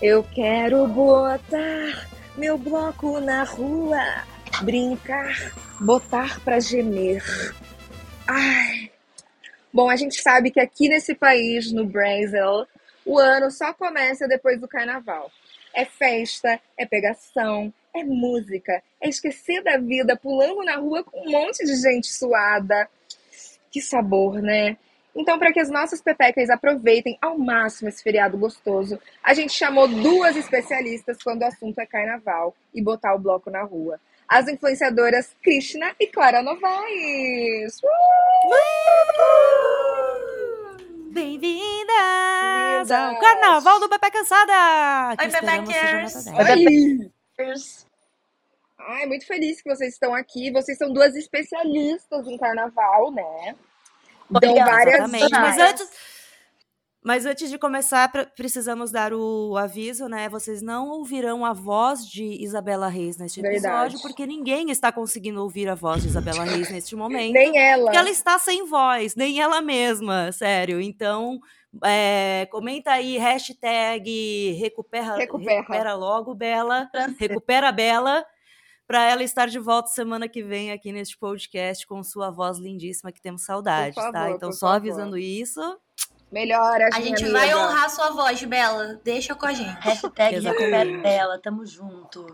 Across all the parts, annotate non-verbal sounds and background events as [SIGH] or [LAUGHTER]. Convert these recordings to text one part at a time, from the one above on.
Eu quero botar meu bloco na rua, brincar, botar pra gemer. Ai. Bom, a gente sabe que aqui nesse país, no Brasil, o ano só começa depois do carnaval. É festa, é pegação, é música, é esquecer da vida pulando na rua com um monte de gente suada. Que sabor, né? Então, para que as nossas pepecas aproveitem ao máximo esse feriado gostoso, a gente chamou duas especialistas quando o assunto é carnaval e botar o bloco na rua. As influenciadoras Krishna e Clara Novaes. Uh! Bem-vindas ao Carnaval do Pepe Cansada! Oi! Oi, Ai, muito feliz que vocês estão aqui. Vocês são duas especialistas em carnaval, né? Dão várias Exatamente. Mas antes, mas antes de começar, precisamos dar o aviso, né? Vocês não ouvirão a voz de Isabela Reis neste episódio, Verdade. porque ninguém está conseguindo ouvir a voz de Isabela Reis neste momento. Nem ela. Porque ela está sem voz, nem ela mesma, sério. Então, é, comenta aí, hashtag recupera, Recupera. recupera logo, Bela. Recupera Bela para ela estar de volta semana que vem aqui neste podcast com sua voz lindíssima que temos saudade, Por favor, tá? Então só favor. avisando isso. Melhoras, A gente amiga. vai honrar sua voz, Bela. Deixa com a gente. Hashtag [LAUGHS] recupera Bela, tamo junto.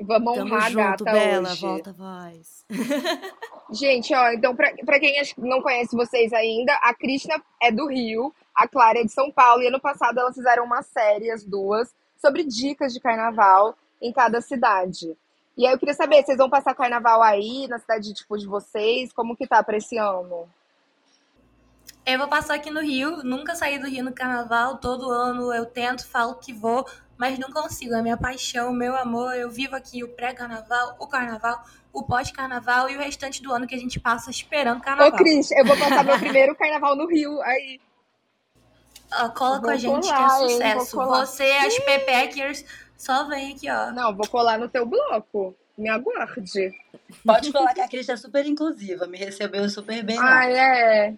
Vamos Tamo honrar a junto, gata Bela, hoje. volta a voz. [LAUGHS] Gente, ó, então pra, pra quem não conhece vocês ainda, a Krishna é do Rio, a Clara é de São Paulo, e ano passado elas fizeram uma série, as duas, sobre dicas de carnaval em cada cidade. E aí eu queria saber, vocês vão passar carnaval aí, na cidade tipo, de vocês? Como que tá pra esse ano? Eu vou passar aqui no Rio. Nunca saí do Rio no carnaval. Todo ano eu tento, falo que vou, mas não consigo. É minha paixão, meu amor. Eu vivo aqui o pré-carnaval, o carnaval, o pós-carnaval e o restante do ano que a gente passa esperando Ô, carnaval. Cris, eu vou passar meu [LAUGHS] primeiro carnaval no Rio aí. Ó, cola Vou com a gente que é colar, sucesso. Colar. Você, as Pepeckers, só vem aqui, ó. Não, vou colar no teu bloco. Me aguarde. Pode falar que a Cris é super inclusiva, me recebeu super bem lá. Ah, é.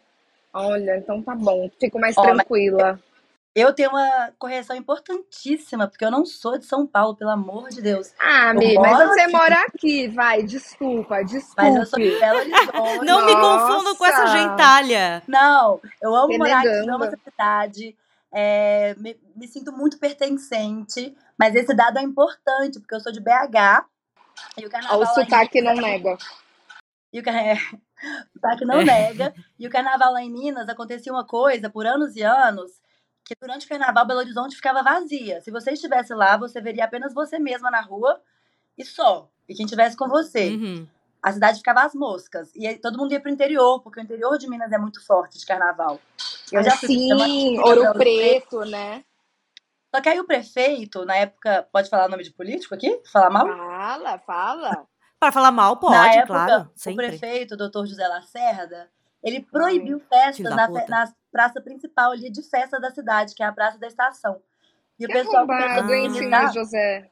Olha, então tá bom. Fico mais Ó, mas- tranquila. Eu tenho uma correção importantíssima, porque eu não sou de São Paulo, pelo amor de Deus. Ah, Mi, mas você aqui. mora aqui, vai, desculpa, desculpa. Mas eu sou de Belo Horizonte. Não me Nossa! confundam com essa gentalha. Não, eu amo morar aqui, amo essa cidade. é, me, me sinto muito pertencente, mas esse dado é importante, porque eu sou de BH. E o carnaval. Ó, o lá em sotaque não Minas- nega. E o, [LAUGHS] sotaque não nega. E o carnaval lá em Minas acontecia uma coisa por anos e anos. Que durante o carnaval Belo Horizonte ficava vazia. Se você estivesse lá, você veria apenas você mesma na rua e só. E quem estivesse com você. Uhum. A cidade ficava às moscas. E aí todo mundo ia pro interior, porque o interior de Minas é muito forte de carnaval. Eu já fui Sim, cidade, Ouro Belo Horizonte. Preto, né? Só que aí o prefeito, na época, pode falar nome de político aqui? Falar mal? Fala, fala. Para falar mal, pode, na época, claro. o Sempre. prefeito, o doutor José Lacerda, ele proibiu festas filho da na, na praça principal ali de festa da cidade, que é a Praça da Estação. E o Que pessoal, começou a hein, organizar, José?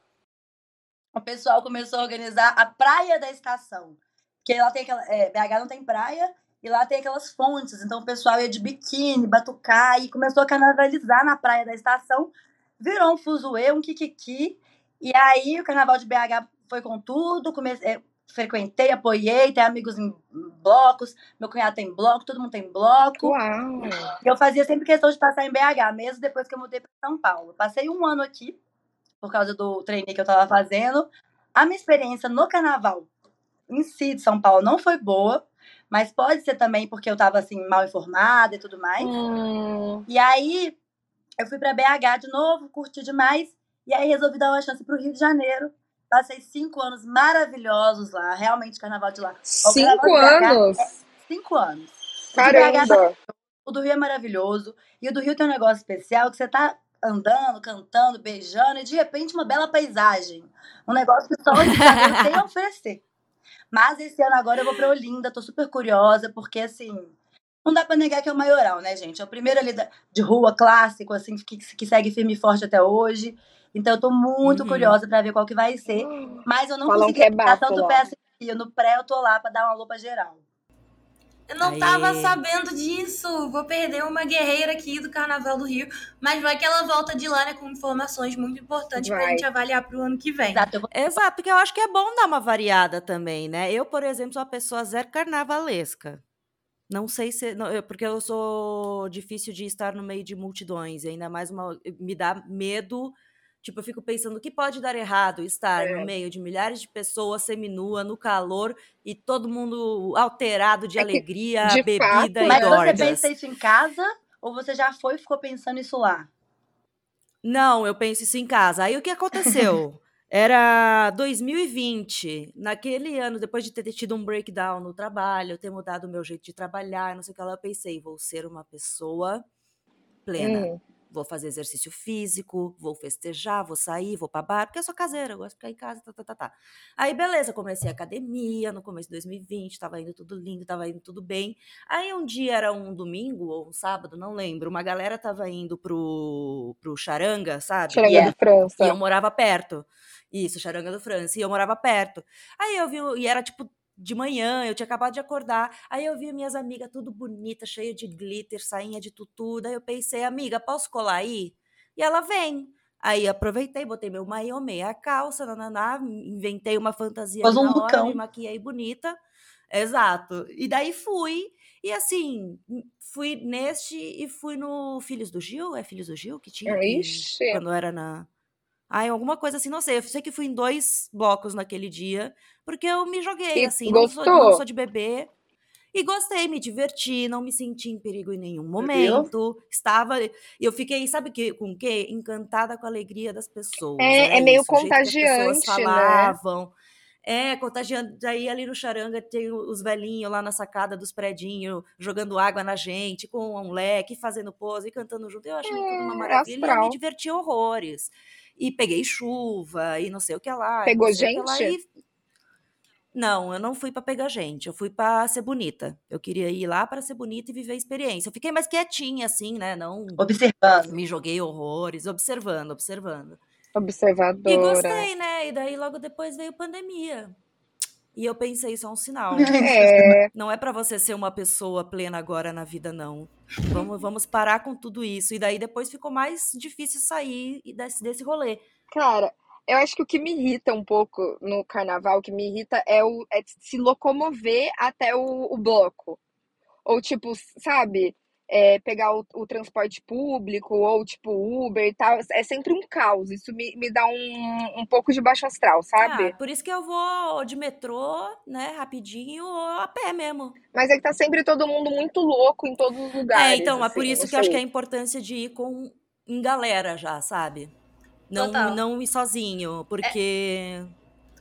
o pessoal começou a organizar a Praia da Estação. Porque lá tem aquela. é, BH não tem praia e lá tem aquelas fontes. Então o pessoal ia de biquíni, batucar e começou a carnavalizar na Praia da Estação. Virou um fuzuê, um kikiki. E aí o carnaval de BH foi com tudo. Come... é, frequentei, apoiei, tenho amigos em blocos, meu cunhado tem bloco, todo mundo tem bloco. Uau! Eu fazia sempre questão de passar em BH, mesmo depois que eu mudei para São Paulo. Passei um ano aqui, por causa do treino que eu estava fazendo. A minha experiência no carnaval em si de São Paulo não foi boa, mas pode ser também porque eu estava assim, mal informada e tudo mais. Hum, E aí, eu fui para BH de novo, curti demais, e aí resolvi dar uma chance pro Rio de Janeiro. Passei cinco anos maravilhosos lá, realmente carnaval de lá. cinco BH anos? Cinco anos. O de BH Caramba! O do Rio é maravilhoso. E o do Rio tem um negócio especial que você tá andando, cantando, beijando, e de repente uma bela paisagem. Um negócio que só o de [LAUGHS] tem a oferecer. Mas esse ano agora eu vou pra Olinda, tô super curiosa, porque assim. Não dá pra negar que é o maioral, né, gente? É o primeiro ali da- de rua clássico, assim, que, que segue firme e forte até hoje. Então eu tô muito Uhum. curiosa pra ver qual que vai ser. Mas eu não Falam consegui é dar tanto pé assim. No pré eu tô lá pra dar uma lupa geral. Eu não Aê. tava sabendo disso. Vou perder uma guerreira aqui do Carnaval do Rio. Mas vai que ela volta de lá, né? Com informações muito importantes pra Vai. gente avaliar pro ano que vem. Exato, eu vou Exato, porque eu acho que é bom dar uma variada também, né? Eu, por exemplo, sou uma pessoa zero carnavalesca. Não sei se. não, eu- porque eu sou difícil de estar no meio de multidões, e ainda mais uma, me dá medo. Tipo, eu fico pensando o que pode dar errado estar É. no meio de milhares de pessoas seminua, no calor, e todo mundo alterado de É que, alegria, de bebida fato, e Mas você pensa isso em casa ou você já foi e ficou pensando isso lá? Não, eu penso isso em casa. Aí o que aconteceu? [LAUGHS] Era 2020, naquele ano, depois de ter tido um breakdown no trabalho, ter mudado o meu jeito de trabalhar, não sei o que lá, eu pensei, vou ser uma pessoa plena. Vou fazer exercício físico, vou festejar, vou sair, vou pra bar, porque eu sou caseira, eu gosto de ficar em casa, tá, tá, tá, tá. Aí, beleza, comecei a academia no começo de 2020, tava indo tudo lindo, tava indo tudo bem. Aí um dia era um domingo ou um sábado, não lembro, uma galera tava indo pro, pro Charanga, sabe? Charanga Yeah. do França. E eu morava perto. Isso, Charanga do França. E eu morava perto. Aí eu vi, e era tipo de manhã, eu tinha acabado de acordar. Aí eu vi minhas amigas tudo bonita, cheia de glitter, sainha de tutu. Daí eu pensei, amiga, posso colar aí? E ela vem. Aí aproveitei, botei meu maiô, meia calça, nananá, inventei uma fantasia ali um na hora, me maquiei bonita. Exato. E daí fui. E assim, fui neste e fui no Filhos do Gil. É Filhos do Gil que tinha? que- Ixi. quando era na. Ai, alguma coisa assim, não sei. Eu sei que fui em dois blocos naquele dia, porque eu me joguei, E assim, não sou, não gostou? sou de beber. E gostei, me diverti, não me senti em perigo em nenhum Viu? momento. Estava. E eu fiquei, sabe que, com o quê? Encantada com a alegria das pessoas. É, é meio isso, que as contagiante, né? falavam. É, contagiante. Daí ali no Charanga tem os velhinhos lá na sacada dos predinhos, jogando água na gente, com um leque, fazendo pose e cantando junto. Eu achei tudo uma É, maravilha. e Eu me astral. diverti horrores. E peguei chuva e não sei o que lá. e Pegou lá, gente? e- Não, eu não fui pra pegar gente. Eu fui pra ser bonita. Eu queria ir lá pra ser bonita e viver a experiência. Eu fiquei mais quietinha, assim, né? Não Observando. me joguei horrores, observando, observando. E Observadora. gostei, né? E daí logo depois veio pandemia. E eu pensei, isso é um sinal. [LAUGHS] É, Não é pra você ser uma pessoa plena agora na vida, não. Vamos, vamos parar com tudo isso. E daí depois ficou mais difícil sair desse, desse rolê. cara, eu acho que o que me irrita um pouco no carnaval, o que me irrita é, o, é se locomover até o, o bloco. Ou, tipo, sabe, é, pegar o, o transporte público, ou, tipo, Uber e tal. É sempre um caos. Isso me, me dá um, um pouco de baixo astral, sabe? Ah, por isso que eu vou de metrô, né, rapidinho, ou a pé mesmo. Mas é que tá sempre todo mundo muito louco em todos os lugares. É, então, é por assim, isso não que eu acho que é a importância de ir com em galera já, sabe? Não, Total. não ir sozinho, porque.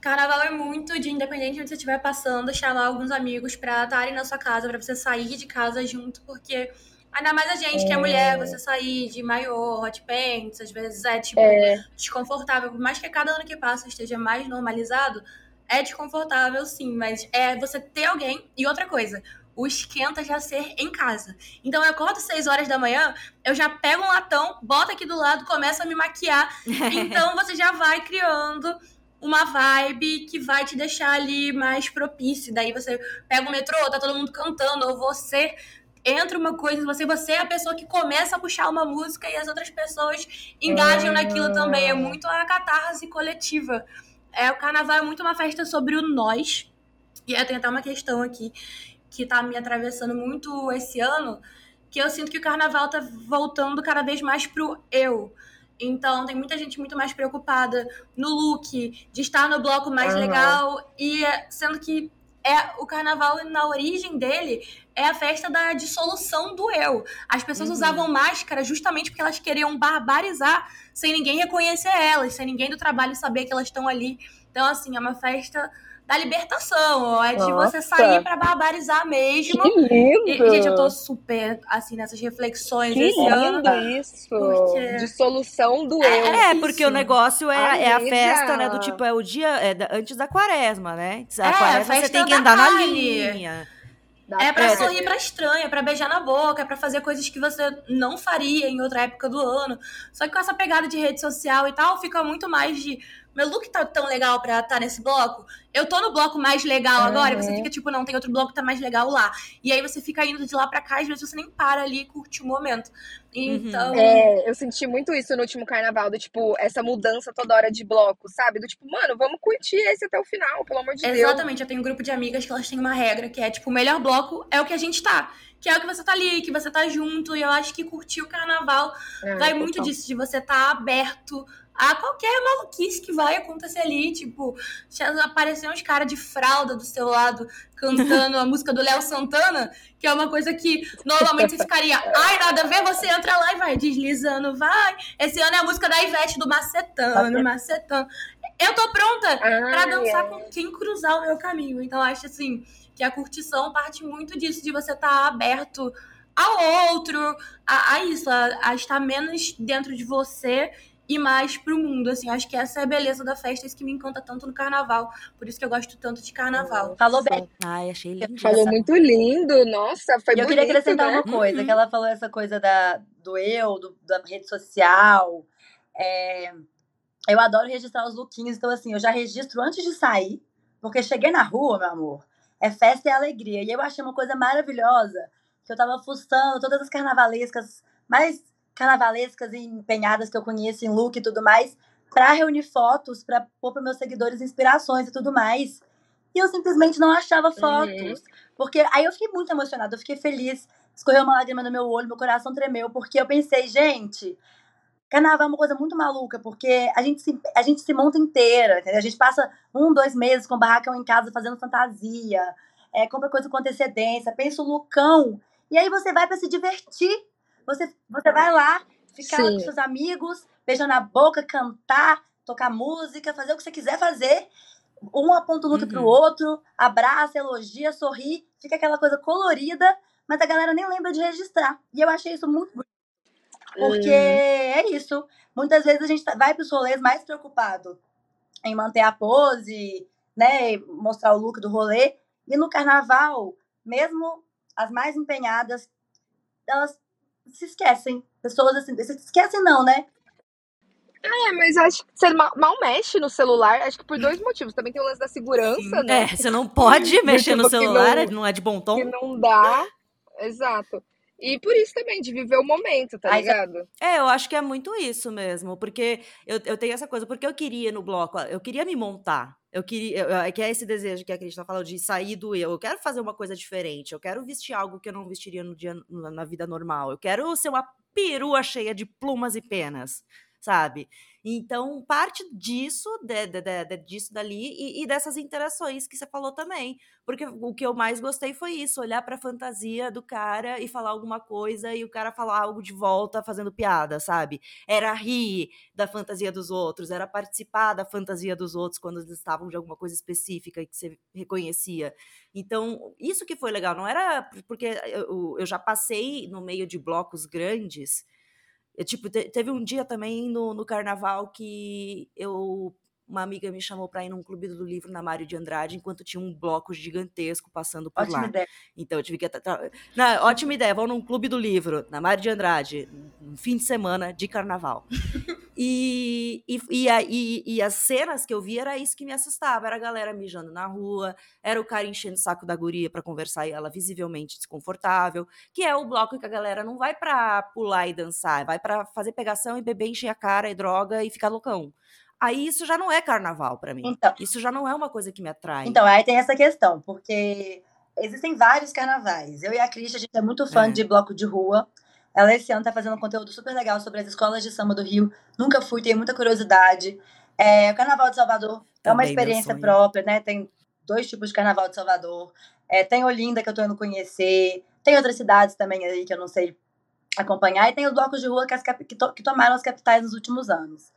Carnaval é muito de independente de onde você estiver passando, chamar alguns amigos pra estarem na sua casa, pra você sair de casa junto, porque ainda mais a gente que é mulher, você sair de maiô, hot pants, às vezes é tipo É, desconfortável, por mais que cada ano que passa esteja mais normalizado, é desconfortável sim, mas é você ter alguém e outra coisa. O esquenta já ser em casa. Então eu acordo 6 horas da manhã, eu já pego um latão, boto aqui do lado, começo a me maquiar. [LAUGHS] Então você já vai criando uma vibe que vai te deixar ali mais propício. Daí você pega o metrô, tá todo mundo cantando, ou você entra uma coisa, você, você é a pessoa que começa a puxar uma música e as outras pessoas engajam naquilo também. É muito a catarse coletiva. É, o carnaval é muito uma festa sobre o nós. E aí tem até uma questão aqui que tá me atravessando muito esse ano, que eu sinto que o carnaval tá voltando cada vez mais pro eu. Então, tem muita gente muito mais preocupada no look, de estar no bloco mais uhum. legal, e sendo que é o carnaval na origem dele é a festa da dissolução do eu. As pessoas uhum. usavam máscara justamente porque elas queriam barbarizar sem ninguém reconhecer elas, sem ninguém do trabalho saber que elas estão ali. Então, assim, é uma festa da libertação, é de Nossa. você sair para barbarizar mesmo. Que lindo! E, gente, eu tô super, assim, nessas reflexões que esse lindo ano. isso! Porque... Dissolução do é, eu. É, porque o negócio é, é a festa, né, do tipo, é o dia é da, antes da quaresma, né? A é, quaresma você tem que andar na linha. É pra é, sorrir pra estranha, pra beijar na boca, é pra fazer coisas que você não faria em outra época do ano. Só que com essa pegada de rede social e tal, fica muito mais de meu look tá tão legal pra estar tá nesse bloco. Eu tô no bloco mais legal agora, uhum. e você fica tipo, não, tem outro bloco que tá mais legal lá. E aí você fica indo de lá pra cá, e às vezes você nem para ali e curte o momento. Então. Uhum. É, eu senti muito isso no último carnaval, do tipo, essa mudança toda hora de bloco, sabe? Do tipo, mano, vamos curtir esse até o final, pelo amor de Exatamente, Deus. Exatamente, eu tenho um grupo de amigas que elas têm uma regra que é, tipo, o melhor bloco é o que a gente tá que é o que você tá ali, que você tá junto. E eu acho que curtir o carnaval é, vai total. muito disso, de você estar tá aberto a qualquer maluquice que vai acontecer ali. Tipo, aparecer uns caras de fralda do seu lado cantando a [LAUGHS] música do Léo Santana, que é uma coisa que normalmente você ficaria, ai, nada a ver, você entra lá e vai deslizando, vai. Esse ano é a música da Ivete do Macetano, Macetano. Eu tô pronta para dançar com quem cruzar o meu caminho. Então, acho assim que a curtição parte muito disso, de você estar tá aberto ao outro, a, a isso, a, a estar menos dentro de você e mais pro mundo, assim. Acho que essa é a beleza da festa, isso que me encanta tanto no carnaval. Por isso que eu gosto tanto de carnaval. Falou bem. Ai, achei lindo. Falou muito lindo, nossa, foi e Eu queria acrescentar né? uma coisa, uhum. que ela falou essa coisa da, do eu, do, da rede social. É, eu adoro registrar os lookinhos, então assim, eu já registro antes de sair, porque cheguei na rua, meu amor, é festa e alegria. E eu achei uma coisa maravilhosa, que eu tava fuçando todas as carnavalescas mais carnavalescas e empenhadas que eu conheço em look e tudo mais, para reunir fotos, para pôr para meus seguidores inspirações e tudo mais. E eu simplesmente não achava fotos. Uhum. Porque aí eu fiquei muito emocionada, eu fiquei feliz. Escorreu uma lágrima no meu olho, meu coração tremeu, porque eu pensei, gente, carnaval é uma coisa muito maluca, porque a gente se, a gente se monta inteira, entendeu? A gente passa um, dois meses com o barracão em casa fazendo fantasia, é, compra coisa com antecedência, pensa o lucão. E aí você vai para se divertir. Você, você vai lá, ficar lá com seus amigos, beijar na boca, cantar, tocar música, fazer o que você quiser fazer. Um aponta o look uhum. pro outro, abraça, elogia, sorri, fica aquela coisa colorida, mas a galera nem lembra de registrar. E eu achei isso muito bonito. Porque uhum. é isso. Muitas vezes a gente tá, vai pros rolês mais preocupado em manter a pose, né? Mostrar o look do rolê. E no carnaval, mesmo as mais empenhadas, elas se esquecem. Pessoas assim, se esquecem não, né? É, mas acho que você mal, mal, mexe no celular, acho que por dois motivos. Também tem o lance da segurança, Sim, né? É, você não pode [LAUGHS] mexer no celular, não, [LAUGHS] não, é de bom tom. Que não dá, exato. E por isso também, de viver o momento, tá ligado? É, eu acho que é muito isso mesmo, porque eu, eu tenho essa coisa, porque eu queria no bloco, eu queria me montar. Eu queria, é que é esse desejo que a Cris tá falando de sair do eu. Eu quero fazer uma coisa diferente. Eu quero vestir algo que eu não vestiria no dia na vida normal. Eu quero ser uma perua cheia de plumas e penas, sabe? Então, parte disso, de, de, de, disso dali e, e, dessas interações que você falou também. Porque o que eu mais gostei foi isso: olhar para a fantasia do cara e falar alguma coisa e o cara falar algo de volta fazendo piada, sabe? Era rir da fantasia dos outros, era participar da fantasia dos outros quando eles estavam de alguma coisa específica que você reconhecia. Então, isso que foi legal, não era porque eu, eu já passei no meio de blocos grandes eu, tipo, te, teve um dia também no, no carnaval que eu uma amiga me chamou para ir num clube do livro na Mário de Andrade, enquanto tinha um bloco gigantesco passando por ótima lá. Ideia. Então eu tive que. Não, ótima ideia, vão num clube do livro, na Mário de Andrade, um fim de semana de carnaval. [LAUGHS] e, e, e, a, e, e, as cenas que eu vi era isso que me assustava: era a galera mijando na rua, era o cara enchendo o saco da guria para conversar e ela visivelmente desconfortável, que é o bloco que a galera não vai para pular e dançar, vai para fazer pegação e beber, encher a cara e droga e ficar loucão aí isso já não é carnaval para mim. Então, isso já não é uma coisa que me atrai. Então, aí tem essa questão, porque existem vários carnavais. Eu e a Cris, a gente é muito fã É. de bloco de rua. Ela esse ano tá fazendo um conteúdo super legal sobre as escolas de samba do Rio. Nunca fui, tenho muita curiosidade. É, o Carnaval de Salvador é uma Também experiência própria, né? Tem dois tipos de Carnaval de Salvador. É, tem Olinda, que eu tô indo conhecer. Tem outras cidades também aí que eu não sei acompanhar. E tem os blocos de rua que, as que to- que tomaram as capitais nos últimos anos.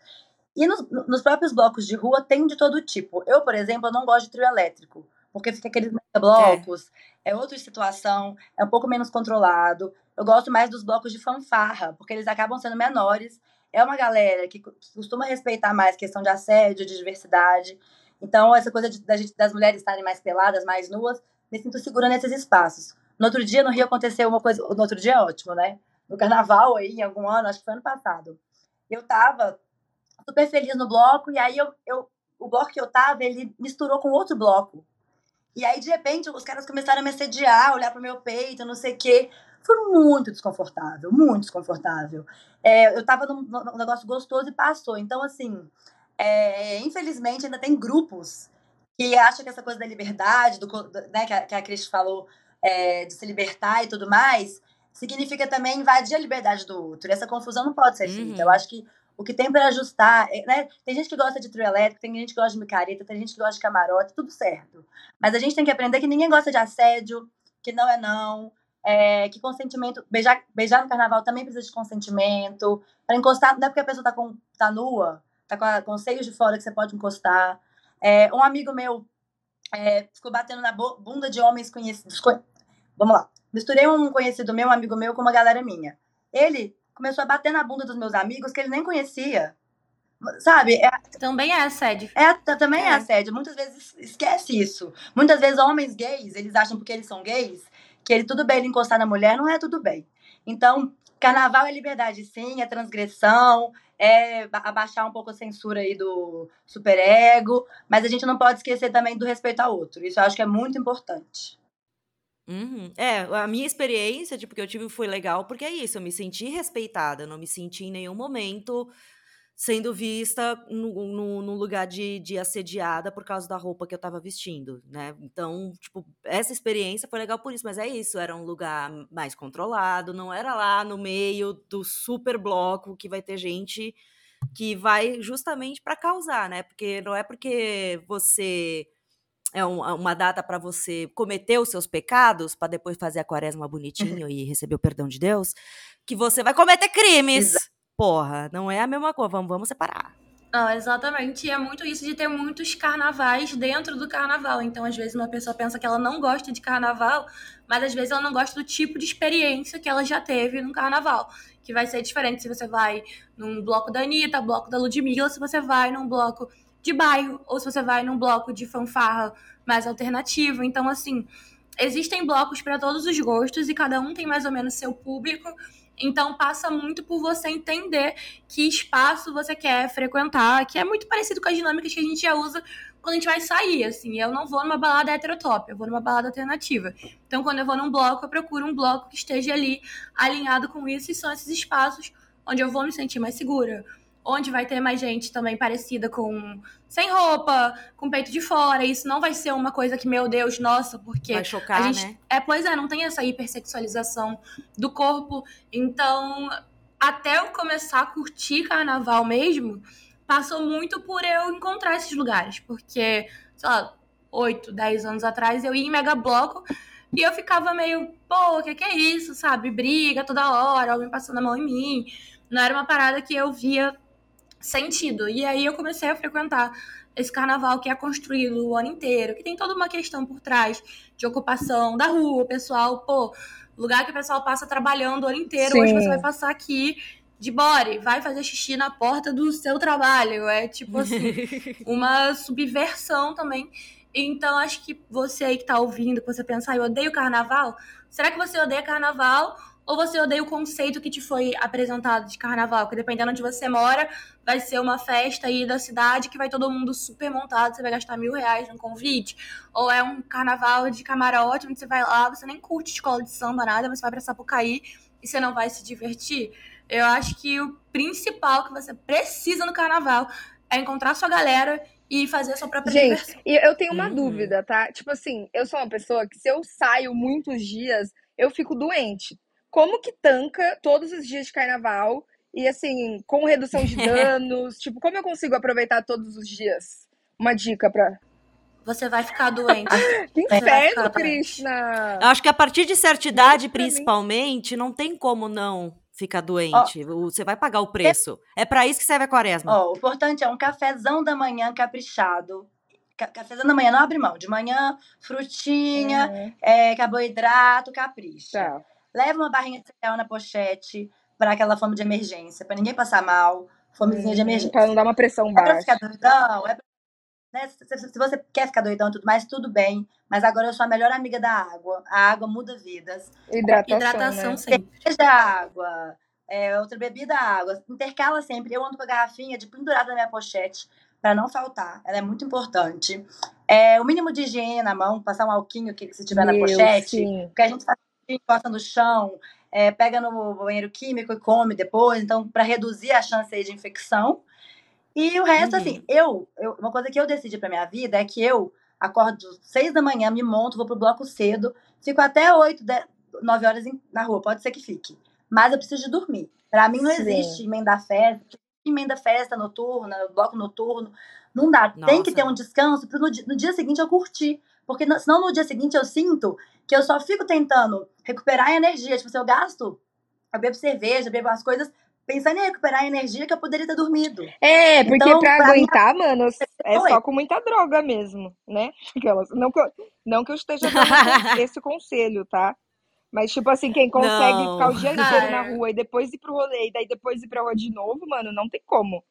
E nos, nos próprios blocos de rua tem de todo tipo. Eu, por exemplo, não gosto de trio elétrico. Porque fica aqueles blocos, é. outra situação, é um pouco menos controlado. Eu gosto mais dos blocos de fanfarra, porque eles acabam sendo menores. É uma galera que costuma respeitar mais questão de assédio, de diversidade. Então, essa coisa de- da gente- das mulheres estarem mais peladas, mais nuas, me sinto segura nesses espaços. No outro dia, no Rio, aconteceu uma coisa. No outro dia é ótimo, né? No carnaval aí, em algum ano, acho que foi ano passado. Eu tava super feliz no bloco, e aí eu, eu, o bloco que eu tava, ele misturou com outro bloco. E aí, de repente, os caras começaram a me assediar, olhar pro meu peito, não sei o quê. Foi muito desconfortável, muito desconfortável. É, eu tava num, num negócio gostoso e passou. Então, assim, é, infelizmente, ainda tem grupos que acham que essa coisa da liberdade, do, né, que a, que a Cris falou, é, de se libertar e tudo mais, significa também invadir a liberdade do outro. E essa confusão não pode ser Uhum. feita. Eu acho que o que tem para ajustar, é, né? Tem gente que gosta de trio elétrico, tem gente que gosta de micareta, tem gente que gosta de camarote, tudo certo. Mas a gente tem que aprender que ninguém gosta de assédio, que não é não, é, que consentimento, beijar, beijar no carnaval também precisa de consentimento. Para encostar, não é porque a pessoa tá, com, tá nua, tá com, a, com os seios de fora que você pode encostar. É, um amigo meu é, ficou batendo na bunda de homens conhecidos. co- Vamos lá. Misturei um conhecido meu, um amigo meu, com uma galera minha. Ele começou a bater na bunda dos meus amigos que ele nem conhecia. Sabe? É, Também é assédio. é, também é. É. assédio. Muitas vezes esquece isso. Muitas vezes homens gays, eles acham porque eles são gays, que ele tudo bem ele encostar na mulher, não é tudo bem. Então, carnaval é liberdade sim, é transgressão, é ba- abaixar um pouco a censura aí do superego, mas a gente não pode esquecer também do respeito ao outro. Isso eu acho que é muito importante. Uhum. É, a minha experiência, tipo, que eu tive foi legal, porque é isso, eu me senti respeitada, não me senti em nenhum momento sendo vista no lugar de, de assediada por causa da roupa que eu tava vestindo, né? Então, tipo, essa experiência foi legal por isso, mas é isso, era um lugar mais controlado, não era lá no meio do super bloco que vai ter gente que vai justamente para causar, né? Porque não é porque você é um- uma data para você cometer os seus pecados, para depois fazer a quaresma bonitinho e receber o perdão de Deus, que você vai cometer crimes. Porra, não é a mesma coisa. Vamos, vamos separar. Não, exatamente. E é muito isso de ter muitos carnavais dentro do carnaval. Então, às vezes, uma pessoa pensa que ela não gosta de carnaval, mas às vezes ela não gosta do tipo de experiência que ela já teve no carnaval. Que vai ser diferente se você vai num bloco da Anitta, bloco da Ludmilla, se você vai num bloco de bairro, ou se você vai num bloco de fanfarra mais alternativo. Então, assim, existem blocos para todos os gostos e cada um tem mais ou menos seu público. Então passa muito por você entender que espaço você quer frequentar, que é muito parecido com as dinâmicas que a gente já usa quando a gente vai sair, assim. Eu não vou numa balada heterotop, eu vou numa balada alternativa. Então, quando eu vou num bloco, eu procuro um bloco que esteja ali alinhado com isso, e são esses espaços onde eu vou me sentir mais segura. Onde vai ter mais gente também parecida com sem roupa, com peito de fora. Isso não vai ser uma coisa que, meu Deus, nossa, porque Vai chocar, a gente, né? É, pois é, não tem essa hipersexualização do corpo. Então, até eu começar a curtir carnaval mesmo, passou muito por eu encontrar esses lugares. Porque, sei lá, 8, 10 anos atrás, eu ia em Mega Bloco e eu ficava meio, pô, o que, que é isso, sabe? Briga toda hora, alguém passando a mão em mim. Não era uma parada que eu via sentido. E aí eu comecei a frequentar esse carnaval que é construído o ano inteiro, que tem toda uma questão por trás de ocupação da rua, o pessoal, pô, lugar que o pessoal passa trabalhando o ano inteiro, hoje Sim. você vai passar aqui de body, vai fazer xixi na porta do seu trabalho. É tipo assim, [LAUGHS] uma subversão também. Então, acho que você aí que tá ouvindo, que você pensa, ah, eu odeio carnaval. Será que você odeia carnaval? Ou você odeia o conceito que te foi apresentado de carnaval? Que dependendo onde você mora, vai ser uma festa aí da cidade que vai todo mundo super montado, você vai gastar mil reais num convite. Ou é um carnaval de camarote, onde você vai lá, você nem curte escola de samba, nada, mas você vai pra Sapucaí e você não vai se divertir. Eu acho que o principal que você precisa no carnaval é encontrar sua galera e fazer a sua própria Gente, diversão. e eu tenho uma Uhum. dúvida, tá? Tipo assim, eu sou uma pessoa que se eu saio muitos dias, eu fico doente. Como que tanca todos os dias de carnaval e assim, com redução de [LAUGHS] danos? tipo, como eu consigo aproveitar todos os dias? Uma dica pra. Você vai ficar doente. [LAUGHS] Que inferno. Krishna! Eu acho que a partir de certa idade, principalmente, não tem como não ficar doente. Você vai pagar o preço. É pra isso que serve a quaresma. Ó, o importante é um cafezão da manhã caprichado. Ca- Cafezão da manhã, não abre mão. De manhã, frutinha, Uhum, é, carboidrato, capricha. tá. Leva uma barrinha de cereal na pochete para aquela fome de emergência, para ninguém passar mal. Fomezinha de Uhum, emergência. Pra não dar uma pressão É pra baixa. ficar doidão, é pra- né, se, se- você quer ficar doidão e tudo mais, tudo bem. Mas agora eu sou a melhor amiga da água. A água muda vidas. Hidratação, Hidratação né? sempre. Seja água, é, outra bebida, água. Intercala sempre. Eu ando com a garrafinha de pendurada na minha pochete para não faltar. Ela é muito importante. É, o mínimo de higiene na mão, passar um alquinho que se tiver na Meu, pochete. sim. Porque a gente faz encosta no chão, é, pega no banheiro químico e come depois, então, para reduzir a chance aí de infecção. E o resto, Uhum. assim, eu, eu- uma coisa que eu decidi pra minha vida é que eu acordo seis da manhã, me monto, vou pro bloco cedo, fico até oito, nove horas na rua, pode ser que fique. Mas eu preciso de dormir. Pra mim não Sim. existe emendar festa, emenda festa noturna, bloco noturno. Não dá. Tem Nossa. que ter um descanso para no, no dia seguinte eu curtir. Porque senão no dia seguinte eu sinto que eu só fico tentando recuperar a energia. Tipo, se eu gasto, eu bebo cerveja, bebo as coisas, pensando em recuperar a energia que eu poderia ter dormido. É, porque Então, pra pra aguentar, mano, é Oi. só com muita droga mesmo, né? [LAUGHS] Aquelas, não, que eu, não que eu esteja dando [LAUGHS] esse conselho, tá? Mas, tipo assim, quem consegue Não. ficar o dia inteiro na rua e depois ir pro rolê e daí depois ir pra rua de novo, mano, não tem como.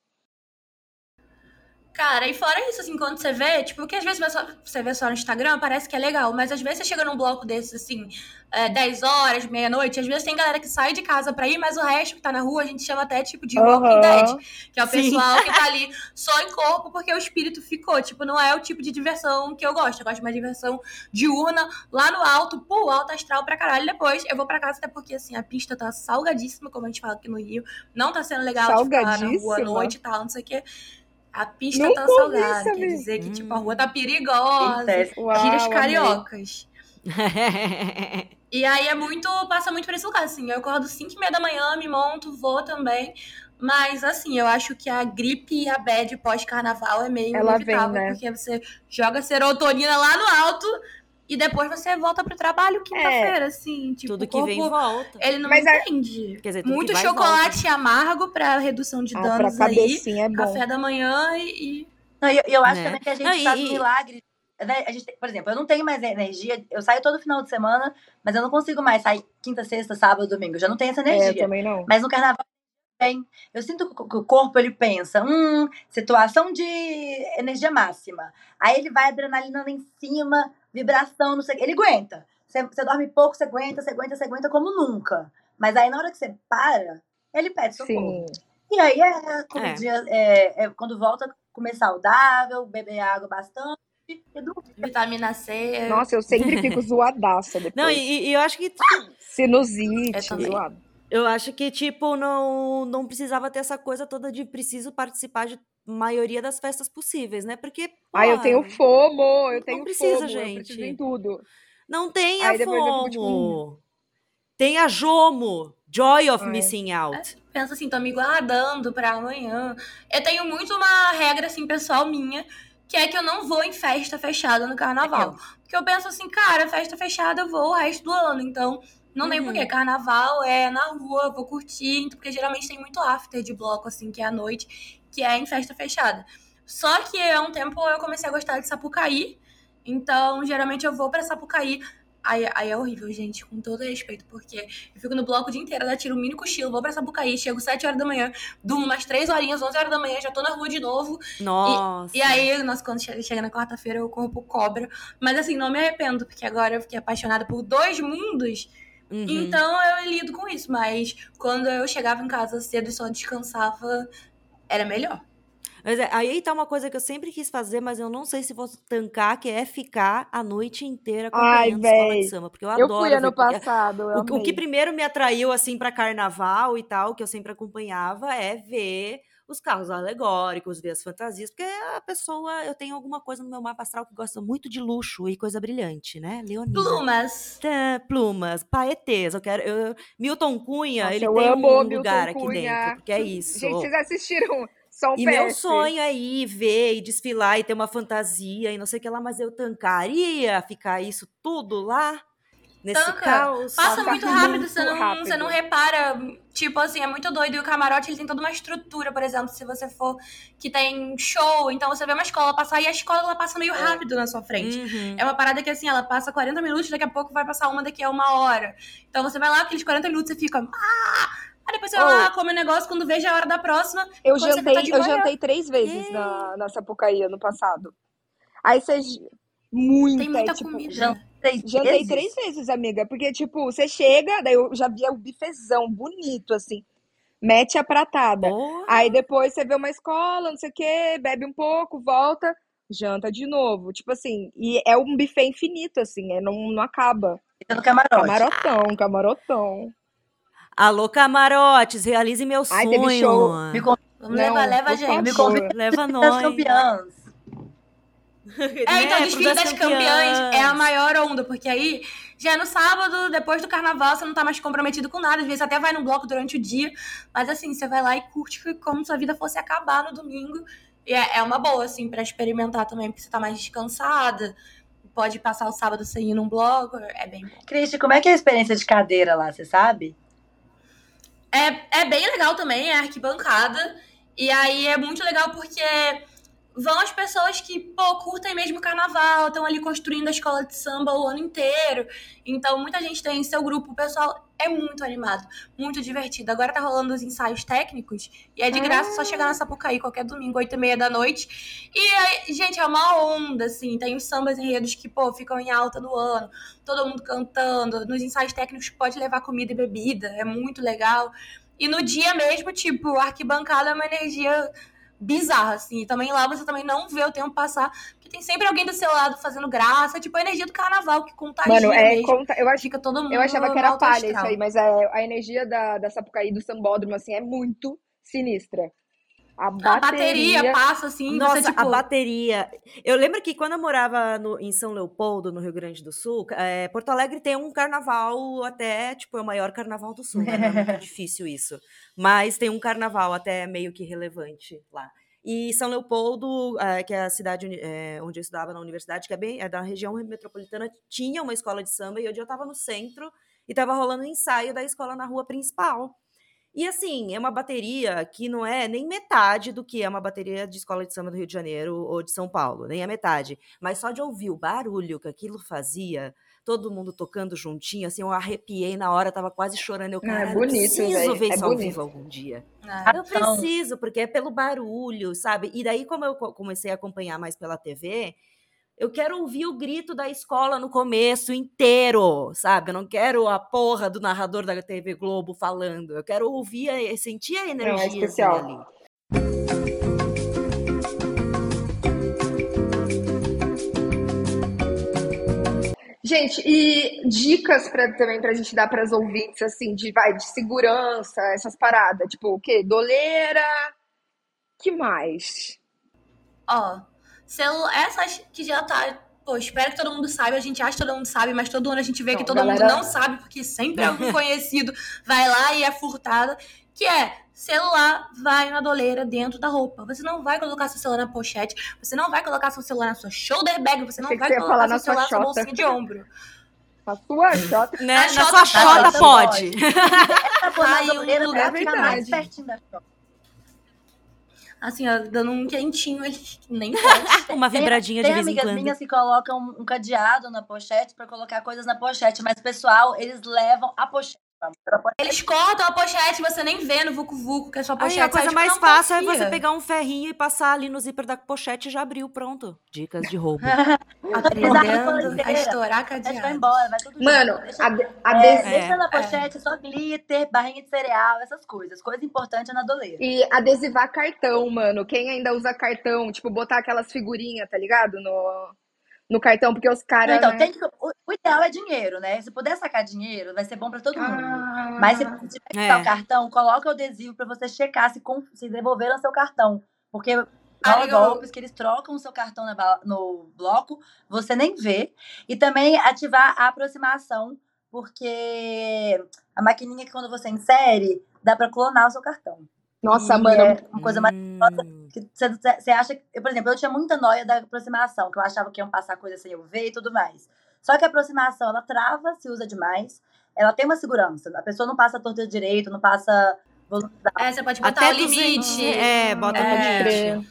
Cara, e fora isso, assim, quando você vê, tipo, que às vezes você- vê só no Instagram, parece que é legal, mas às vezes você chega num bloco desses, assim, é, 10 horas, meia-noite, às vezes tem galera que sai de casa pra ir, mas o resto que tá na rua a gente chama até, tipo, de Walking Aham. Dead, que é o Sim. pessoal que tá [LAUGHS] ali só em corpo porque o espírito ficou, tipo, não é o tipo de diversão que eu gosto, eu gosto de uma diversão diurna, lá no alto, pô, alto astral pra caralho, depois eu vou pra casa até porque, assim, a pista tá salgadíssima, como a gente fala aqui no Rio, não tá sendo legal de ficar na rua à noite e tal, não sei o quê. A pista Nunca tá salgada, quer dizer que, tipo, a Hum. rua tá perigosa. Eita, Uau, Gírias cariocas. [LAUGHS] E aí é muito, passa muito por esse lugar, assim. Eu acordo 5 e meia da manhã, me monto, vou também. Mas, assim, eu acho que a gripe e a bad pós-carnaval é meio Ela vem, inevitável, né? porque você joga serotonina lá no alto e depois você volta pro trabalho quinta-feira, assim. Tipo, Tudo que vem corpo, volta. ele não Mas a- entende. Quer dizer, tudo Muito que vai, chocolate amargo pra redução de Ah, pra danos aí. cabecinha é bom. Café da manhã e- Não, eu, eu acho Né? também que a gente Não, e- faz um e- milagre. Né? A gente, tem- por exemplo, eu não tenho mais energia. Eu saio todo final de semana, mas eu não consigo mais sair quinta, sexta, sábado, domingo. Eu já não tenho essa É, eu energia. também não. Mas no carnaval tem. Eu sinto que o- que o corpo ele pensa, hum, situação de energia máxima. Aí ele vai adrenalina lá em cima, vibração, não sei. Ele aguenta. Você, você dorme pouco, você aguenta, você aguenta, você aguenta como nunca. Mas aí na hora que você para, ele pede socorro. Sim. E aí é, comidinha, é, é quando volta, comer saudável, beber água bastante e vitamina C. Nossa, eu sempre [LAUGHS] fico zoadaça depois. Não, e, e eu acho que Sinusite, Eu. Eu acho que, tipo, não, não precisava ter essa coisa toda de preciso participar de maioria das festas possíveis, né? Porque. Ah, eu tenho fomo, eu tenho precisa, fomo, gente. eu preciso em tudo. Não tem Aí a fico, tipo, FOMO. Tem a JOMO. Joy of Ai. Missing Out. pensa assim, tô me guardando pra amanhã. Eu tenho muito uma regra, assim, pessoal minha, que é que eu não vou em festa fechada no carnaval. Porque eu penso assim, cara, festa fechada eu vou o resto do ano, então não tem Uhum. porquê. Carnaval é na rua, vou curtir, porque geralmente tem muito after de bloco, assim, que é à noite, que é em festa fechada. Só que há um tempo eu comecei a gostar de Sapucaí, então geralmente eu vou pra Sapucaí. Aí, aí é horrível, gente, com todo respeito, porque eu fico no bloco o dia inteiro, daí tiro um mini cochilo, vou pra Sapucaí, chego 7 horas da manhã, durmo umas 3 horinhas, 11 horas da manhã, já tô na rua de novo. Nossa. E aí, nossa, quando che- chega na quarta-feira, o corpo cobra. Mas assim, não me arrependo, porque agora eu fiquei apaixonada por dois mundos, Uhum. então eu lido com isso. Mas quando eu chegava em casa cedo e só descansava, era melhor. Mas é, aí tá uma coisa que eu sempre quis fazer, mas eu não sei se vou tancar, que é ficar a noite inteira Ai, acompanhando escola de samba. Porque eu Eu adoro fui ver, ano porque passado, eu O, o que primeiro me atraiu, assim, pra carnaval e tal, que eu sempre acompanhava, é ver os carros alegóricos, ver as fantasias, porque a pessoa, eu tenho alguma coisa no meu mapa astral que gosta muito de luxo e coisa brilhante, né? Leonina. Plumas. É, plumas, paetês, eu quero. eu- Milton Cunha, Nossa, ele eu tem amo um o Milton lugar aqui Cunha. dentro, porque é [LAUGHS] isso. Gente, vocês assistiram Som E meu sonho é ir ver e desfilar e ter uma fantasia e não sei o que lá, mas eu tancaria ficar isso tudo lá, nesse Tanca. caos. Passa muito rápido, muito você não, rápido. você não repara. Tipo assim, é muito doido. E o camarote ele tem toda uma estrutura, por exemplo, se você for que tem show, então você vê uma escola passar e a escola ela passa meio rápido na sua frente. Uhum. É uma parada que assim, ela passa 40 minutos, daqui a pouco vai passar uma daqui a uma hora. Então você vai lá, aqueles 40 minutos, você fica. Ah! Aí depois você vai lá, come o negócio, quando veja a hora da próxima. Eu jantei, tá eu jantei três vezes Que? na, na Sapucaí ano passado. Aí você. Muita, Tem muita tipo, comida. Três Jantei vezes? três vezes, amiga. Porque, tipo, você chega, daí eu já via o bifezão bonito, assim. Mete a pratada. Porra. Aí depois você vê uma escola, não sei o quê, bebe um pouco, volta, janta de novo. Tipo assim, e é um buffet infinito, assim, é, não, não acaba. Fica no camarote. Camarotão, camarotão. Alô, camarotes, realize meu Ai, sonho. teve show. Me Vamos Não, levar, leva a gente. Me convida Leva nós. Campeãs. [LAUGHS] É, então, o desfile das campeãs é a maior onda, porque aí já é no sábado, depois do carnaval, você não tá mais comprometido com nada. Às vezes até vai no bloco durante o dia, mas assim, você vai lá e curte como se a vida fosse acabar no domingo. E é, é uma boa, assim, pra experimentar também, porque você tá mais descansada. Pode passar o sábado sem ir num bloco, é bem bom. Cristi, como é que é a experiência de cadeira lá, você sabe? É, é bem legal também, é arquibancada. E aí é muito legal porque vão as pessoas que, pô, curtem mesmo carnaval, estão ali construindo a escola de samba o ano inteiro. Então, muita gente tem seu grupo, o pessoal é muito animado, muito divertido. Agora tá rolando os ensaios técnicos e é de graça só chegar na Sapucaí qualquer domingo, 8 e meia da noite. E gente, é uma onda, assim. Tem os sambas enredos que, pô, ficam em alta no ano, todo mundo cantando. Nos ensaios técnicos pode levar comida e bebida, é muito legal. E no dia mesmo, tipo, arquibancada é uma energia bizarra, assim. E também lá você também não vê o tempo passar, porque tem sempre alguém do seu lado fazendo graça, tipo a energia do carnaval que contagia Mano, é, mesmo. conta, eu, ach, Fica todo mundo eu achava que era palha isso aí, mas a, a energia da, da Sapucaí, do sambódromo, assim, é muito sinistra. A A bateria... bateria passa assim, Nossa, você, tipo, a bateria. Eu lembro que quando eu morava no- em São Leopoldo, no Rio Grande do Sul, é, Porto Alegre tem um carnaval até, tipo, é o maior carnaval do Sul, né? Não é muito [LAUGHS] difícil isso. Mas tem um carnaval até meio que relevante lá. E São Leopoldo, é, que é a cidade é, onde eu estudava na universidade, que é bem é da região metropolitana, tinha uma escola de samba e onde eu estava no centro e estava rolando um ensaio da escola na rua principal. E assim, é uma bateria que não é nem metade do que é uma bateria de escola de samba do Rio de Janeiro ou de São Paulo, nem a metade. Mas só de ouvir o barulho que aquilo fazia, todo mundo tocando juntinho, assim, eu arrepiei na hora, tava quase chorando. Eu, Não, é cara, eu bonito, preciso velho, ver é isso ao bonito. vivo algum dia. ah, Eu Então- preciso, porque é pelo barulho, sabe? E daí, como eu co- comecei a acompanhar mais pela TV, eu quero ouvir o grito da escola no começo inteiro, sabe? Eu não quero a porra do narrador da TV Globo falando. Eu quero ouvir, a- sentir a energia especial. ali. Gente, e dicas pra, também pra gente dar pras ouvintes, assim, de, vai, de segurança, essas paradas. Tipo, o quê? Doleira? que mais? Ó, celu... essas que já tá. Pô, espero que todo mundo saiba. A gente acha que todo mundo sabe, mas todo ano a gente vê Não, que todo galera- mundo não sabe, porque sempre algum conhecido vai lá e é furtado. Que é celular vai na doleira dentro da roupa. Você não vai colocar seu celular na pochete, você não vai colocar seu celular na sua shoulder bag, você não Achei vai colocar seu celular na sua chota. bolsinha de ombro. A sua jota. Né? Na Na chota sua chota pode. pode. Tá pôr na Ai, um doleira lugar pra ficar Assim, ó, dando um quentinho ali, [LAUGHS] nem pode. [LAUGHS] Uma Tem- vibradinha Tem de vez em amigas quando. minhas que colocam um cadeado na pochete pra colocar coisas na pochete, mas pessoal, eles levam a pochete. Eles cortam a pochete, você nem vê no Vucu Vucu, que é sua Aí pochete. a coisa sabe? mais fácil é você pegar um ferrinho e passar ali no zíper da pochete e já abriu, pronto. Dicas de roubo. [LAUGHS] Aprendendo a estourar vai cadeado. embora, vai tudo Mano, junto. A, a é, des- deixa na é. pochete só glitter, barrinha de cereal, essas coisas. Coisa importante é na doleira. E adesivar cartão, mano. Quem ainda usa cartão, tipo, botar aquelas figurinhas, tá ligado? No, no cartão, porque os caras. então, né? tem que, o, O ideal é dinheiro, né? Se puder sacar dinheiro, vai ser bom pra todo mundo. Ah, Mas se você tiver que É. o cartão, coloca o adesivo pra você checar se, com- se devolveram seu cartão. Porque rola Ah, golpes que eles trocam o seu cartão na no bloco, você nem vê. E também ativar a aproximação, porque a maquininha que quando você insere, dá pra clonar o seu cartão. Nossa, E mano, é uma coisa mais Hum, você, acha que, eu, por exemplo, eu tinha muita noia da aproximação, que eu achava que iam passar coisa sem eu ver e tudo mais. Só que a aproximação, ela trava se usa demais, ela tem uma segurança. A pessoa não passa a torta direito, não passa. É, você pode botar Até o limite. É, bota o É. limite.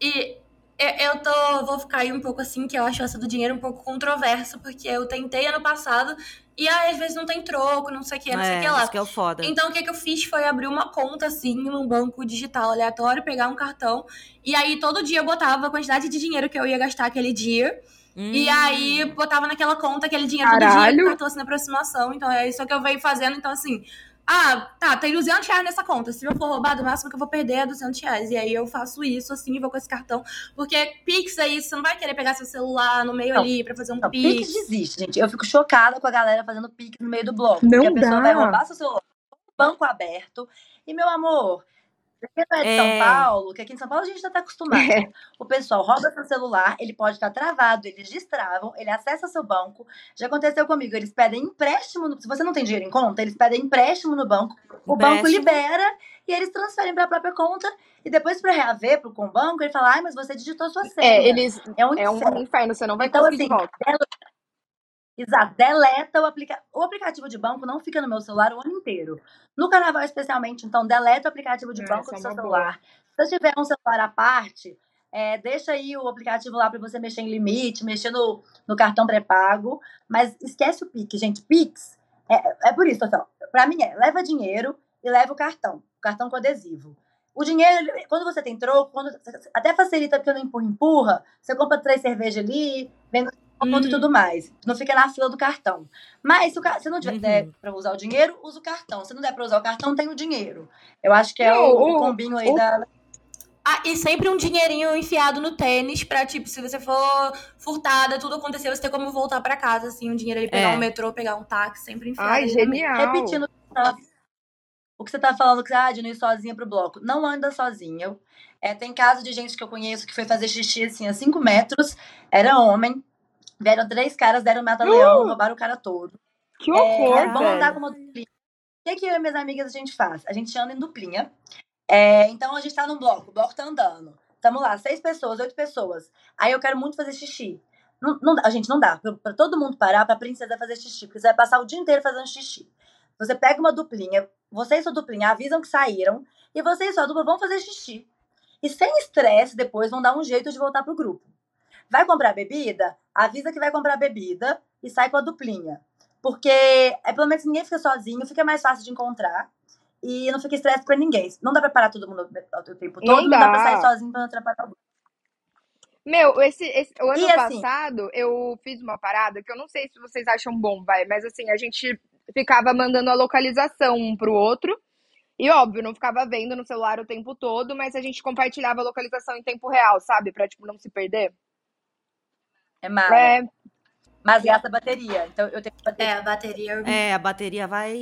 E eu eu tô, vou ficar aí um pouco assim, que eu acho essa do dinheiro um pouco controversa, porque eu tentei ano passado e aí, às vezes não tem troco, não sei o que, não sei o É, que lá. isso que é o foda. Então, o que, que eu fiz foi abrir uma conta, assim, num banco digital aleatório, pegar um cartão. E aí, todo dia eu botava a quantidade de dinheiro que eu ia gastar aquele dia. E Hum. aí, botava naquela conta aquele dinheiro todo dia, Caralho. cartão assim na aproximação. Então, é isso que eu venho fazendo. Então, assim, ah, tá, tem 200 reais nessa conta. Se eu for roubado, o máximo que eu vou perder é 200 reais. E aí, eu faço isso, assim, vou com esse cartão. Porque Pix é isso, você não vai querer pegar seu celular no meio Não. ali pra fazer um Não, Pix Pix. desiste, gente. Eu fico chocada com a galera fazendo Pix no meio do bloco. Não porque a pessoa vai roubar seu celular, banco aberto. E, meu amor, você não é de É. São Paulo, que aqui em São Paulo a gente já tá acostumado. É. O pessoal rouba seu celular, ele pode estar travado, eles destravam, ele acessa seu banco. Já aconteceu comigo, eles pedem empréstimo. no- Se você não tem dinheiro em conta, eles pedem empréstimo no banco. O banco libera e eles transferem para a própria conta. E depois, para reaver pro com o banco, ele fala: ai, mas você digitou sua senha. é, eles. É um É um inferno. você não vai Então, conseguir assim, de volta. Exato, deleta o aplicativo. O aplicativo de banco não fica no meu celular o ano inteiro. No carnaval, especialmente, então, deleta o aplicativo de É, banco do é seu celular. Se você tiver um celular à parte, é, deixa aí o aplicativo lá para você mexer em limite, mexer no, no cartão pré-pago. Mas esquece o Pix, gente. Pix é, é por isso, pessoal. Pra mim é, leva dinheiro e leva o cartão. O cartão com adesivo. O dinheiro, quando você tem troco, quando, até facilita porque não empurra, empurra. Você compra três cervejas ali, vem ponto e Uhum. tudo mais. Não fica na fila do cartão. Mas se o se não tiver Uhum. der pra usar o dinheiro, usa o cartão. Se não der pra usar o cartão, tem o dinheiro. Eu acho que é o, o o- combinho aí o- da. Ah, e sempre um dinheirinho enfiado no tênis pra, tipo, se você for furtada, tudo aconteceu, você ter como voltar pra casa, assim, um dinheiro ali, pegar É. um metrô, pegar um táxi, sempre enfiado. Ai, genial. Repetindo o que você tava- o que você tá falando, que ah, de não ir sozinha pro bloco. Não anda sozinha. É, tem caso de gente que eu conheço que foi fazer xixi assim a 5 metros, era homem. Vieram três caras, deram mata-leão, Uh! roubaram o cara todo. Que É, horror, é bom velho. andar com uma duplinha. O que, que eu e minhas amigas a gente faz? A gente anda em duplinha. É, então a gente tá num bloco, o bloco tá andando. Tamo lá, seis pessoas, oito pessoas. Aí eu quero muito fazer xixi. Não, não a gente não dá. Pra, pra todo mundo parar, pra princesa fazer xixi. Porque você vai passar o dia inteiro fazendo xixi. Você pega uma duplinha, você e sua duplinha avisam que saíram. E você e sua dupla vão fazer xixi. E sem estresse, depois vão dar um jeito de voltar pro grupo. Vai comprar bebida? Avisa que vai comprar bebida e sai com a duplinha. Porque é, pelo menos ninguém fica sozinho, fica mais fácil de encontrar. E não fica estresse pra ninguém. Não dá pra parar todo mundo o tempo Não todo, não dá pra sair sozinho pra não atrapalhar grupo. Meu, esse, esse- o ano E assim- passado eu fiz uma parada que eu não sei se vocês acham bom, vai, mas assim, a gente ficava mandando a localização um pro outro. E óbvio, não ficava vendo no celular o tempo todo, mas a gente compartilhava a localização em tempo real, sabe? Pra, tipo, não se perder. É mara. É, Mas gasta bateria. Então eu tenho É, bateria. a bateria. É, a bateria vai.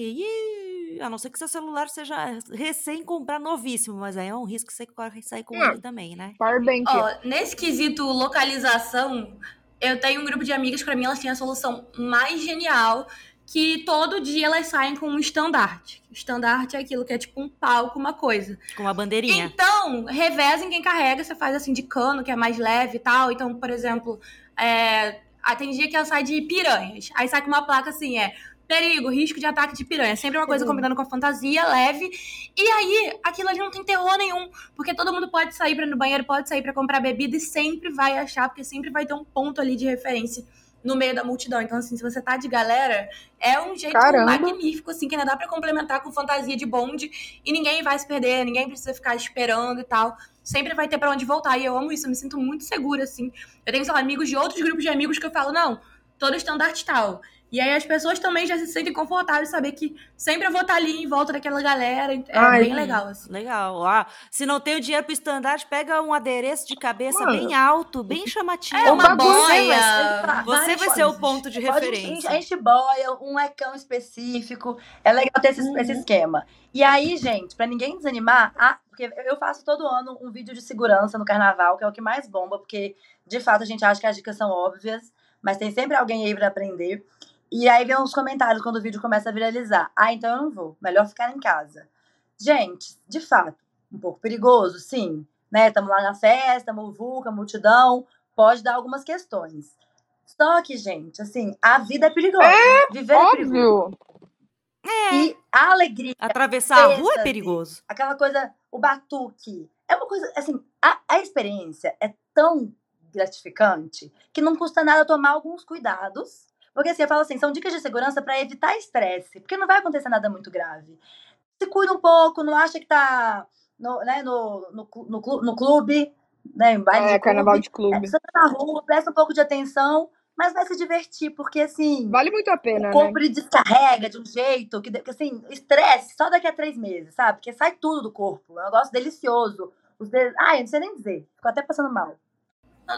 A não ser que seu celular seja recém comprar novíssimo, mas aí é um risco que você corre sair com ele também, né? Powerbank. Ó, nesse quesito localização, eu tenho um grupo de amigas, pra mim elas têm a solução mais genial, que todo dia elas saem com um estandarte. O estandarte é aquilo que é tipo um palco, uma coisa. Com uma bandeirinha. Então, revezem quem carrega, você faz assim de cano, que é mais leve e tal. Então, por exemplo, é, tem dia que ela sai de piranhas. Aí sai com uma placa assim, é perigo, risco de ataque de piranha. Sempre uma coisa Uhum. combinando com a fantasia, leve. E aí, aquilo ali não tem terror nenhum. Porque todo mundo pode sair pra ir no banheiro, pode sair pra comprar bebida e sempre vai achar, porque sempre vai ter um ponto ali de referência no meio da multidão. Então, assim, se você tá de galera, é um jeito Caramba. magnífico, assim, que ainda dá pra complementar com fantasia de bonde e ninguém vai se perder, ninguém precisa ficar esperando e tal. Sempre vai ter pra onde voltar. E eu amo isso, eu me sinto muito segura, assim. Eu tenho, sei lá, amigos de outros grupos de amigos que eu falo, não, todo estandarte tal. E aí as pessoas também já se sentem confortáveis de saber que sempre eu vou estar ali em volta daquela galera. É Ai, bem legal, assim. Legal. Ah, se não tem o dinheiro pro estandarte, pega um adereço de cabeça Mano. bem alto, bem chamativo. É uma bagulho, boia. Você vai ser o ponto de Pode referência. enche- enche boia, um ecão específico. É legal ter esse, Uhum. esse esquema. E aí, gente, pra ninguém desanimar, ah, porque eu faço todo ano um vídeo de segurança no carnaval, que é o que mais bomba, porque de fato a gente acha que as dicas são óbvias, mas tem sempre alguém aí pra aprender. E aí vem uns comentários quando o vídeo começa a viralizar. Ah, então eu não vou. Melhor ficar em casa. Gente, de fato, um pouco perigoso, sim. Né? Estamos lá na festa, muvuca, multidão. Pode dar algumas questões. Só que, gente, assim, a vida é perigosa. Viver é perigoso. Óbvio. E a alegria, Atravessar a rua é perigoso. aquela coisa, o batuque. É uma coisa, assim, a, a experiência é tão gratificante que não custa nada tomar alguns cuidados. Porque assim, eu falo assim, são dicas de segurança para evitar estresse, porque não vai acontecer nada muito grave. Se cuida um pouco, não acha que tá no, né, no, no, no, no clube, né, em baile É, de carnaval clube. de clube. Você tá na rua, presta um pouco de atenção, mas vai se divertir, porque assim, Vale muito a pena, o né? corpo descarrega de um jeito que, assim, estresse só daqui a três meses, sabe? Porque sai tudo do corpo. É um negócio delicioso. Os de... Ai, não sei nem dizer. Ficou até passando mal.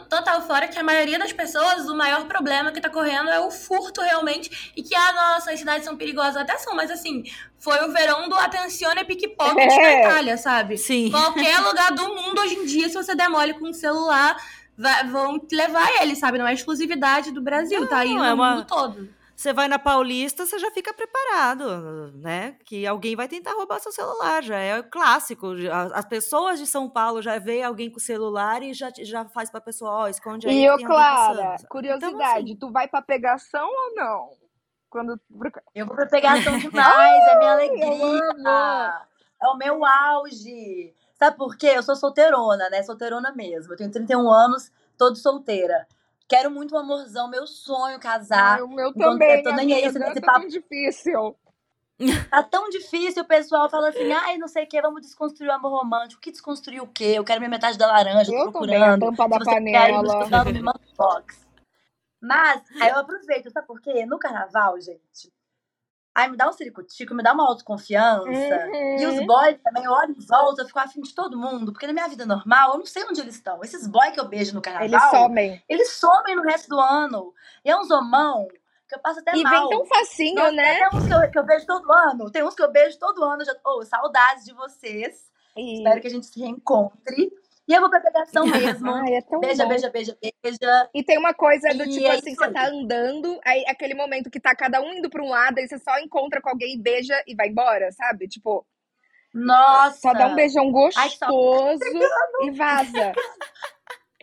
Total, fora que a maioria das pessoas, o maior problema que tá correndo é o furto realmente. E que, ah, nossa, as cidades são perigosas. Até são, mas assim, foi o verão do Atencione Pickpocket É. na Itália, sabe? Sim. Qualquer lugar do mundo hoje em dia, se você demole com um celular, vai- vão te levar ele, sabe? Não é exclusividade do Brasil, tá aí Não, no é uma- mundo todo. Você vai na Paulista, você já fica preparado, né? Que alguém vai tentar roubar seu celular, já é o clássico. As pessoas de São Paulo já vê alguém com o celular e já, já faz pra pessoa, ó, esconde aí. E alguém Clara, curiosidade, Então, tu vai pra pegação ou não? Quando. Eu vou pra pegação [LAUGHS] demais, é minha eu alegria. É o meu auge. Sabe por quê? Eu sou solteirona, né? Solteirona mesmo. Eu tenho 31 anos, tô de solteira. Quero muito um amorzão, meu sonho casar. Ai, o meu Enquanto também, eu tô nem aí, amiga, esse- não esse tá papo. tão difícil. [LAUGHS] Tá tão difícil, o pessoal fala assim, ai, não sei o que, vamos desconstruir o amor romântico. Que desconstruir o quê? Eu quero minha metade da laranja, tô Eu também, a procurando. tampa da você quer me panela. escutando, me manda um box. Mas, aí eu aproveito, sabe por quê? No carnaval, gente, aí me dá um ciricutico, me dá uma autoconfiança. E os Uhum. boys também, eu olho em volta, eu fico afim de todo mundo. Porque na minha vida normal, eu não sei onde eles estão. Esses boys que eu beijo no carnaval, Eles somem. eles somem no resto do ano. E é um zomão que eu passo até E mal. vem tão facinho, né? Tem uns que eu, que eu beijo todo ano. Tem uns que eu beijo todo ano. Já... Oh, saudades de vocês. E... Espero que a gente se reencontre. E eu vou pra pegação [LAUGHS] mesmo. Ai, é tão beija, bom. beija, beija, beija. E tem uma coisa do E tipo é assim, você tá andando, aí aquele momento que tá cada um indo pra um lado, aí você só encontra com alguém, beija e vai embora, sabe? Tipo, Nossa. só dá um beijão Ai, gostoso [LAUGHS] e vaza.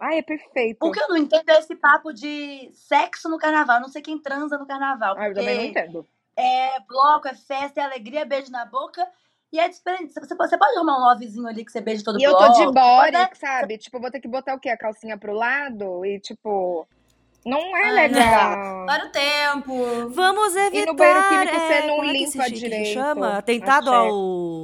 Ai, é perfeito. O que eu não entendo é esse papo de sexo no carnaval. Eu não sei quem transa no carnaval. Ai, eu também não entendo. é bloco, é festa, é alegria, beijo na boca. E é diferente. Você pode, você pode arrumar um lovezinho ali que você beija todo E eu tô de você pode, body, sabe? Tipo, vou ter que botar o quê? A calcinha pro lado e tipo. Não é Ai, legal. Para o tempo. Vamos evitar. E no banheiro químico você é, não como é que limpa que direito chama? Atentado ao,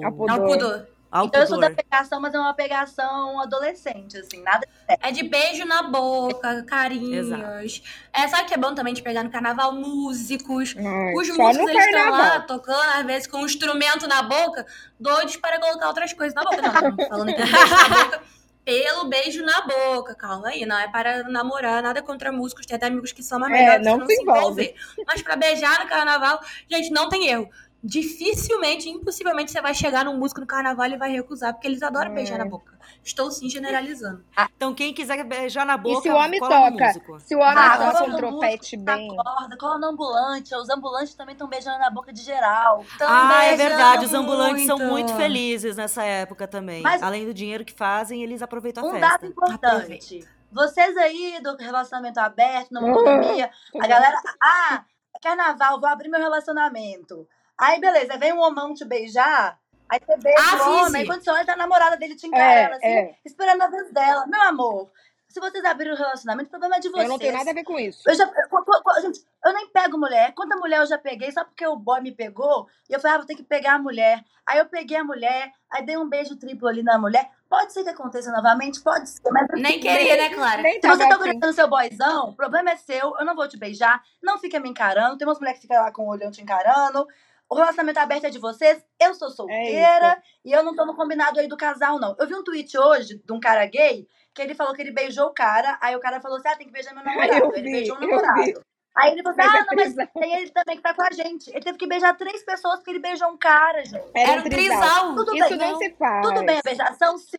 ao Ao pudor. Então eu sou da pegação, mas é uma pegação adolescente, assim, nada. É de beijo na boca, carinhos. É, sabe o que é bom também de pegar no carnaval? Músicos. Ai, Os músicos, eles estão lá tocando, às vezes com um instrumento na boca, doidos para colocar outras coisas na boca. Não, [LAUGHS] não falando que é beijo na boca, pelo beijo na boca. Calma aí, não é para namorar, nada contra músicos. Tem até amigos que são mais É, melhores não não se se envolve. envolver. Mas para beijar no carnaval, gente, não tem erro. Dificilmente, impossivelmente, você vai chegar num músico no carnaval e vai recusar, porque eles adoram É. beijar na boca. Estou sim generalizando. Então quem quiser beijar na E boca, se o homem toca, músico. se o homem Ah, toca um no tropete músico, bem. Acorda, cola no ambulante. Os ambulantes também estão beijando na boca de geral. Ah, é verdade. Os ambulantes são muito. muito felizes nessa época também. Mas- Além do dinheiro que fazem, eles aproveitam a Um festa. dado importante. Vocês aí do relacionamento aberto, Ah, na monogamia, a galera. Ah, carnaval, vou abrir meu relacionamento. Aí, beleza, vem um homão te beijar. Aí você beija Ah, o homem, aí quando você olha, tá a namorada dele te encarando, É, assim, é. esperando a vez dela. Meu amor, se vocês abrirem o relacionamento, o problema é de vocês. Eu não tenho nada a ver com isso. Eu já, qu- gente, Eu nem pego mulher. Quanta mulher eu já peguei só porque o boy me pegou? E eu falei, ah, vou ter que pegar a mulher. Aí eu peguei a mulher, aí dei um beijo triplo ali na mulher. Pode ser que aconteça novamente? Pode ser. Mas Nem queria, né, Clara? Se você tá afim. gostando do seu boyzão, o problema é seu. Eu não vou te beijar. Não fica me encarando. Tem umas mulheres que ficam lá com o olhão te encarando. O relacionamento aberto é de vocês. Eu sou solteira e eu não tô no combinado aí do casal, não. Eu vi um tweet hoje de um cara gay que ele falou que ele beijou o cara. Aí o cara falou assim: ah, tem que beijar meu [LAUGHS] namorado. Eu ele vi, beijou o namorado. Aí ele falou assim: Mas é ah, não, mas tem ele também que tá com a gente. Ele teve que beijar três pessoas porque ele beijou um cara, gente. Era um trisal. Tudo Isso bem, não se faz. tudo bem a beijação, sim.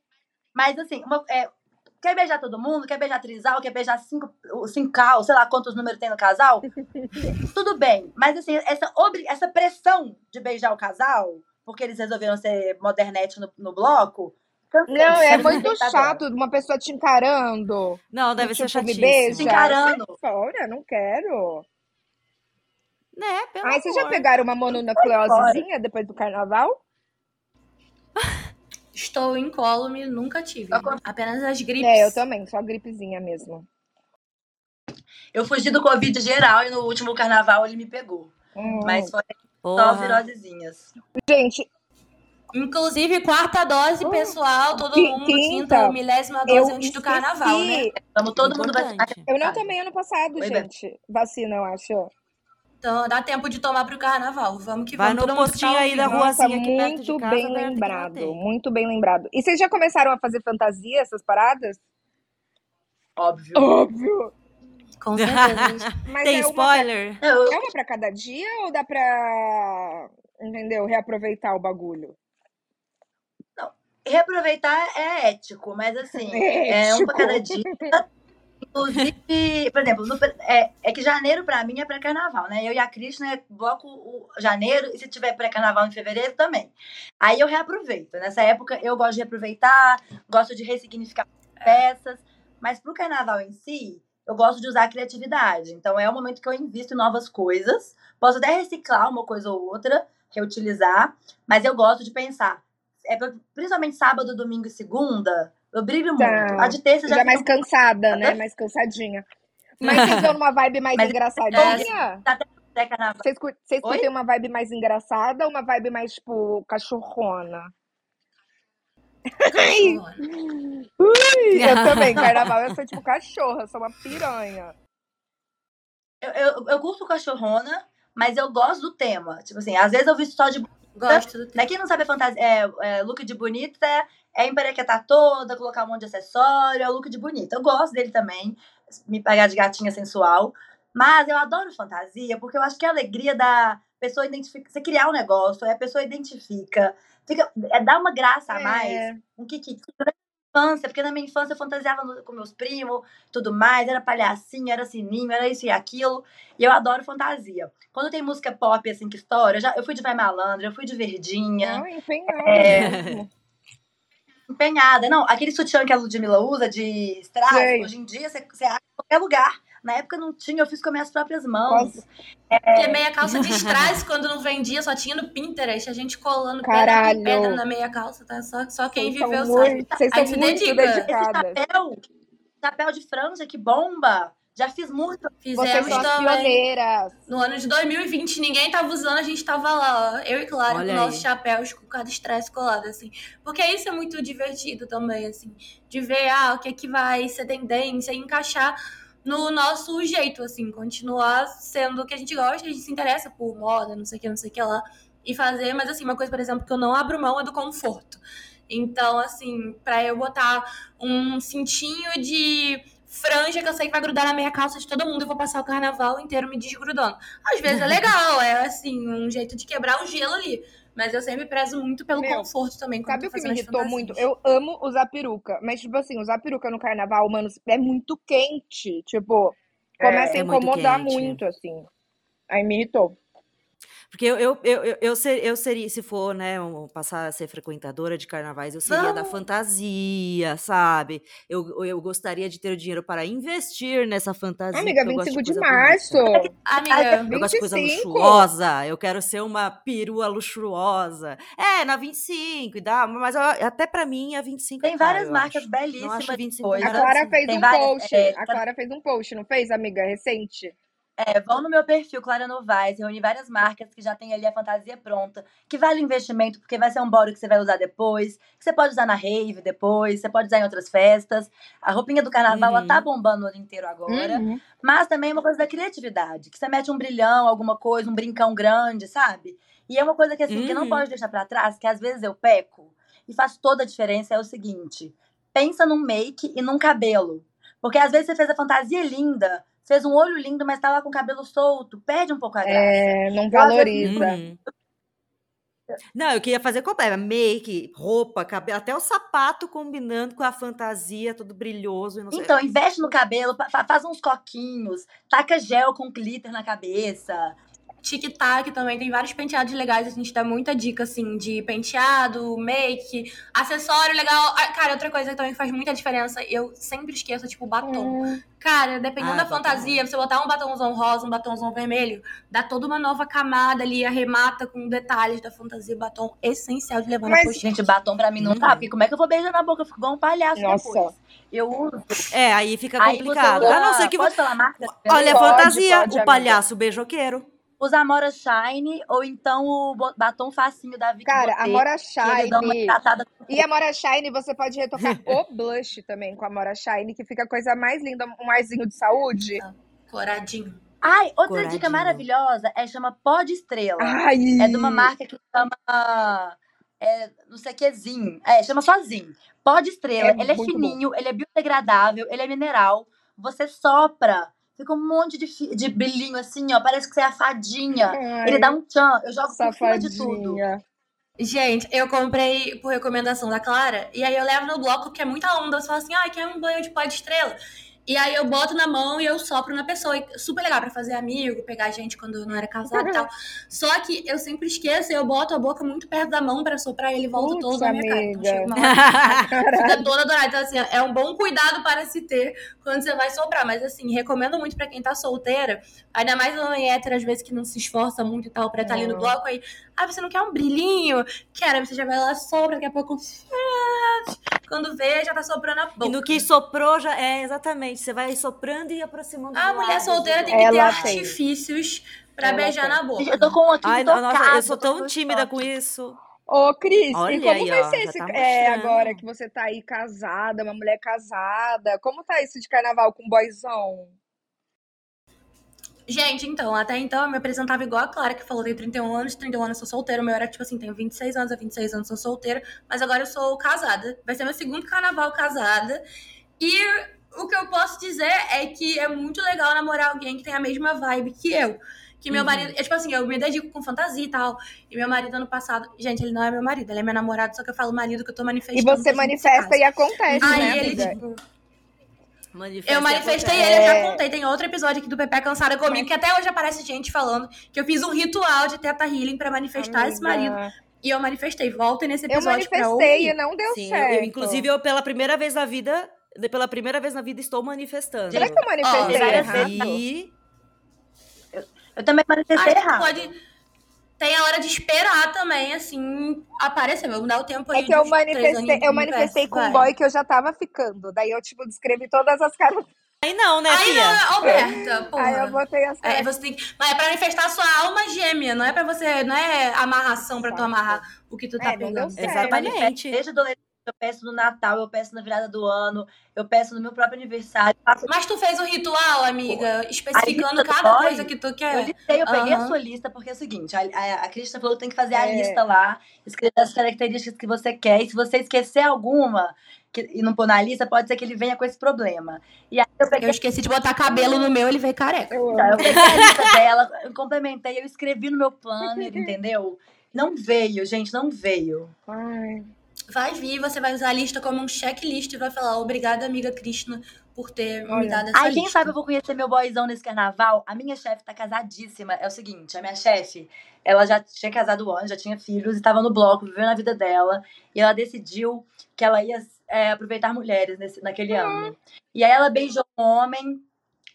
Mas assim, uma- é, quer beijar todo mundo? Quer beijar trisal? Quer beijar cinco, o cinco cal, sei lá quantos números tem no casal? [LAUGHS] tudo bem. Mas assim, essa, essa pressão de beijar o casal, porque eles resolveram ser modernete no, no bloco. cansei. Não, é muito chato uma pessoa te encarando. Não, deve ser Tipo, me chatíssimo. beija. Se encarando. Fora, não quero. Né, pelo Ai, vocês já amor. pegaram uma mononucleosezinha depois do carnaval? [LAUGHS] Estou incólume, nunca tive. Eu Apenas as gripes. É, eu também, só gripezinha mesmo. Eu fugi do Covid geral e no último carnaval ele me pegou. Hum. Mas foi só Porra. virosezinhas. Gente, Inclusive, quarta dose, pessoal, todo mundo, quinta. quinta, milésima eu dose antes do carnaval, né? esqueci. Estamos todo mundo vacinado. Importante. Eu não tomei ano passado, Oi, gente. Vacina, eu acho. Então dá tempo de tomar pro carnaval. Vamos que Vai vamos. no todo mundo postinho aí da. Nossa, ruazinha aqui perto de muito casa, bem lembrado. Muito bem lembrado. E vocês já começaram a fazer fantasia, essas paradas? Óbvio. Óbvio. Com [LAUGHS] certeza. Mas Tem é, uma, spoiler? Eu, é uma pra cada dia ou dá pra, entendeu, reaproveitar o bagulho? reaproveitar é ético, mas assim, [LAUGHS] é, um pra cada dia. [LAUGHS] Inclusive, por exemplo, no- é, é que janeiro pra mim é pré-carnaval, né? Eu e a Krishna é bloco o janeiro, e se tiver pré-carnaval em fevereiro também. Aí eu reaproveito. Nessa época eu gosto de reaproveitar, gosto de ressignificar peças, mas pro carnaval em si, eu gosto de usar a criatividade. Então é o momento que eu invisto em novas coisas. Posso até reciclar uma coisa ou outra, reutilizar, mas eu gosto de pensar. É, principalmente sábado, domingo e segunda, eu brilho muito. Tá. A de terça já Já mais cansada, né? Mais cansadinha. Mas vocês [LAUGHS] estão numa vibe mais Mas- engraçadinha? pré-carnaval. Vocês, cur- vocês Oi? curtem uma vibe mais engraçada ou uma vibe mais, tipo, cachorrona? Eu [LAUGHS] também, carnaval, eu sou tipo cachorra, eu sou uma piranha. Eu, eu, eu curto cachorrona, mas eu gosto do tema. Tipo assim, às vezes eu visto só de Gosto do Pra quem não sabe, a fantasia, é, é, look de bonita é, é emperequetar toda, colocar um monte de acessório, é o look de bonita. Eu gosto dele também, me pagar de gatinha sensual. Mas eu adoro fantasia, porque eu acho que é a alegria da pessoa identificar. Você criar um negócio, aí a pessoa identifica. Fica, é, dá uma graça a mais. É. Um kikiki. Durante a infância, porque na minha infância eu fantasiava no- com meus primos, tudo mais, era palhacinho, era sininho, era isso e aquilo. E eu adoro fantasia. Quando tem música pop, assim, que estoura, eu, já, eu fui de Vai Malandra, eu fui de Verdinha, Não, empenhada É. empenhada. Não, aquele sutiã que a Ludmilla usa de strass, hoje em dia você, você acha em qualquer lugar. Na época não tinha, eu fiz com as minhas próprias mãos. Quase- Porque meia calça de strass, [LAUGHS] quando não vendia, só tinha no Pinterest. A gente colando pedra Caralho. pedra na meia calça, tá? Só, só quem Vocês viveu sabe. muito, vocês Aí são se muito dedica. Esse chapéu, chapéu de franja que bomba, já fiz muito. Vocês Fizemos também. pioneiras. No ano de 2020, ninguém tava usando, a gente tava lá, ó. Eu e Clara, Olha com aí. nossos chapéus com cada estresse colado, assim. Porque isso é muito divertido também, assim. De ver, ah, o que é que vai ser tendência e encaixar no nosso jeito, assim. Continuar sendo o que a gente gosta, a gente se interessa por moda, não sei o que, não sei o que lá. E fazer, mas assim, uma coisa, por exemplo, que eu não abro mão é do conforto. Então, assim, pra eu botar um cintinho de franja que eu sei que vai grudar na minha calça de todo mundo, eu vou passar o carnaval inteiro me desgrudando. Às vezes é legal, é assim, um jeito de quebrar o gelo ali. Mas eu sempre prezo muito pelo Meu, conforto também. Sabe o que me irritou muito? Eu amo usar peruca, mas, tipo assim, usar peruca no carnaval, mano, é muito quente. Tipo, começa É a muito incomodar quente. muito, assim. Aí me irritou. Porque eu, eu, eu, eu, ser- eu seria, se for, né, um- passar a ser frequentadora de carnavais, eu seria da Vamos. fantasia, sabe? Eu, eu gostaria de ter o dinheiro para investir nessa fantasia. Amiga, porque eu gosto 25 de coisa março. bonita. [LAUGHS] Amiga, Eu gosto de coisa 25. luxuosa, eu quero ser uma perua luxuosa. É, na 25, e dá, mas eu- até pra mim a 25 Tem é várias eu marcas belíssimas Não acho de 25 coisa. A Clara assim. fez Tem um várias, post. é, A Clara fez um post, não fez, amiga? Recente. É, vão no meu perfil, Clara Novaes, reúne várias marcas que já tem ali a fantasia pronta, que vale o investimento, porque vai ser um body que você vai usar depois, que você pode usar na rave depois, você pode usar em outras festas. A roupinha do carnaval, ela tá Uhum. bombando o ano inteiro agora. Uhum. Mas também é uma coisa da criatividade, que você mete um brilhão, alguma coisa, um brincão grande, sabe? E é uma coisa que, assim, que não Uhum. pode deixar pra trás, que às vezes eu peco e faz toda a diferença, é o seguinte. Pensa num make e num cabelo. Porque às vezes você fez a fantasia linda, fez um olho lindo, mas tá lá com o cabelo solto, perde um pouco a graça. É, não valoriza. Uhum. Não, eu queria fazer completo. Make, roupa, cabelo, até o sapato combinando com a fantasia, tudo brilhoso e não sei. Então, investe no cabelo, fa- faz uns coquinhos, taca gel com glitter na cabeça. Tic-tac também tem vários penteados legais. A gente dá muita dica, assim, de penteado, make, acessório legal. Ah, Cara, outra coisa que também faz muita diferença, eu sempre esqueço, tipo, batom. Hum, Cara, dependendo Ah, da fantasia, você botar um batomzão rosa, um batomzão vermelho, dá toda uma nova camada ali, arremata com detalhes da fantasia. Batom essencial de levar Mas, na pochete. Gente, batom pra mim não porque como é que eu vou beijar na boca? Eu fico igual um palhaço Nossa. depois. Eu uso. É, aí fica Aí você complicado. usa- A não ser que Pode falar a marca? Olha a Pode, fantasia, pode, o amiga. palhaço beijoqueiro. Usa Amora Shine ou então o batom facinho da Vicky Cara, Botê, Amora que ele dá uma Shine. tratada E a Amora Shine, você pode retocar [LAUGHS] o blush também com a Amora Shine, que fica a coisa mais linda, um arzinho de saúde. Coradinho. Ai, outra Coradinho. dica maravilhosa é chama Pó de Estrela. Ai! É de uma marca que chama. É, não sei o que, Zin. É, chama só Zin. Pó de estrela. É ele é fininho, ele é biodegradável, ele é mineral. Você sopra, fica um monte de, de brilhinho assim, ó. Parece que você é a fadinha. Ai, Ele dá um tchan. Eu jogo por cima de tudo. safadinha. Gente, eu comprei por recomendação da Clara, e aí eu levo no bloco, porque é muita onda. Você fala assim, ah, quer um banho de pó de estrela? E aí eu boto na mão e eu sopro na pessoa. E super legal pra fazer amigo, pegar gente quando eu não era casada e tal. [LAUGHS] Só que eu sempre esqueço e eu boto a boca muito perto da mão pra soprar e ele volta Putz, todo na minha cara. Então chega uma hora fica toda dourada. Então, assim, é um bom cuidado para se ter quando você vai soprar. Mas, assim, recomendo muito pra quem tá solteira, ainda mais homem hétero, às vezes, que não se esforça muito e tal, pra estar ali no Hum. bloco. Aí, ah, você não quer um brilhinho? Quero. Aí você já vai lá, sopra, daqui a pouco. Quando vê, já tá soprando a boca. E no que soprou já é exatamente. Você vai soprando e aproximando. A mulher lado, solteira assim. tem que ter tem. artifícios pra Ela beijar tem. na boca. Eu tô com um aqui Ai, intocado, nossa, eu sou tão tímida com isso. Ô, Cris, Olha e como aí, vai ó, ser esse, tá é, agora que você tá aí casada, uma mulher casada? Como tá isso de carnaval com boyzão? Gente, então, até então eu me apresentava igual a Clara, que falou, tenho 31 anos, 31 anos sou solteira. O meu era tipo assim, tenho 26 anos, há 26 anos sou solteira, mas agora eu sou casada. Vai ser meu segundo carnaval casada. E o que eu posso dizer é que é muito legal namorar alguém que tem a mesma vibe que eu. Que meu Uhum. marido, é tipo assim, eu me dedico com fantasia e tal. E meu marido ano passado, gente, ele não é meu marido, ele é meu namorado, só que eu falo marido que eu tô E manifestando. você a gente se manifesta e acontece, Aí né, ele, amiga? tipo, Eu manifestei ele, eu É. já contei. Tem outro episódio aqui do Pepe Cansada comigo, que até hoje aparece gente falando que eu fiz um ritual de teta healing pra manifestar esse marido. Amiga, E eu manifestei. Voltem nesse Eu episódio pra manifestei e não deu Sim, eu, certo. eu, inclusive, eu pela primeira vez na vida, de- pela primeira vez na vida, estou manifestando. Será que eu manifestei várias errado? vezes- E Eu também manifestei Acho que errado. pode... Tem a hora de esperar também, assim, aparecer. Vamos dar o tempo aí É que eu manifestei, eu manifestei com um boy que eu já tava ficando. Daí eu, tipo, descrevi todas as caras. aí não, né, Aí não, Alberta, porra. Aí eu botei as É, caras. você tem que... Mas é pra manifestar a sua alma gêmea, não é pra você... Não é amarração pra tu amarrar o que tu tá É, pegando. Exatamente. Desde adolescente, eu peço no Natal, eu peço na virada do ano, eu peço no meu próprio aniversário. Faço... Mas tu fez um ritual, amiga, especificando A cada boy, coisa que tu Eu quer. listei, eu peguei a sua lista, porque é o seguinte, a, a, a Cristina falou que tem que fazer a É. lista lá, escrever as características que você quer, e se você esquecer alguma que, e não pôr na lista, pode ser que ele venha com esse problema. E aí eu peguei, Eu esqueci de botar cabelo no meu, ele veio careca. Eu amo. eu peguei a lista dela, eu complementei, eu escrevi no meu planner, [LAUGHS] entendeu? Não veio, gente, não veio. Ai, Vai vir, você vai usar a lista como um checklist e vai falar obrigada, amiga Krishna, por ter me Olha. dado essa Aí, quem lista. sabe eu vou conhecer meu boyzão nesse carnaval. A minha chefe tá casadíssima. É o seguinte, a minha chefe, ela já tinha casado antes, já tinha filhos e tava no bloco, vivendo a vida dela. E ela decidiu que ela ia é, aproveitar mulheres nesse, naquele ano. E aí ela beijou um homem,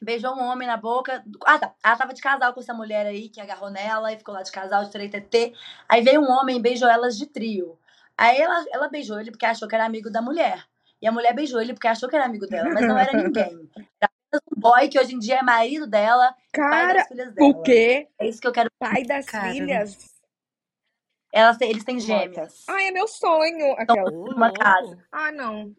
beijou um homem na boca. Ah, tá. Ela tava de casal com essa mulher aí que agarrou nela e ficou lá de casal, de TT. Aí veio um homem e beijou elas de trio. Aí ela, ela beijou ele porque achou que era amigo da mulher. E a mulher beijou ele porque achou que era amigo dela, mas não era ninguém. [LAUGHS] Era um boy que hoje em dia é marido dela, pai Cara, das filhas dela. o quê? É isso que eu quero. Pai das Cara. filhas? Elas têm- eles têm gêmeas. Ai, é meu sonho. Aquela. Ô, Uma casa. Ah, não.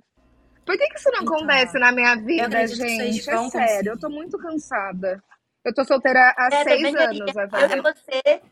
Por que, que isso não Então, acontece na minha vida, acredito que vocês gente? É sério, conseguir. eu tô muito cansada. Eu tô solteira há É, seis anos, vai Eu e você.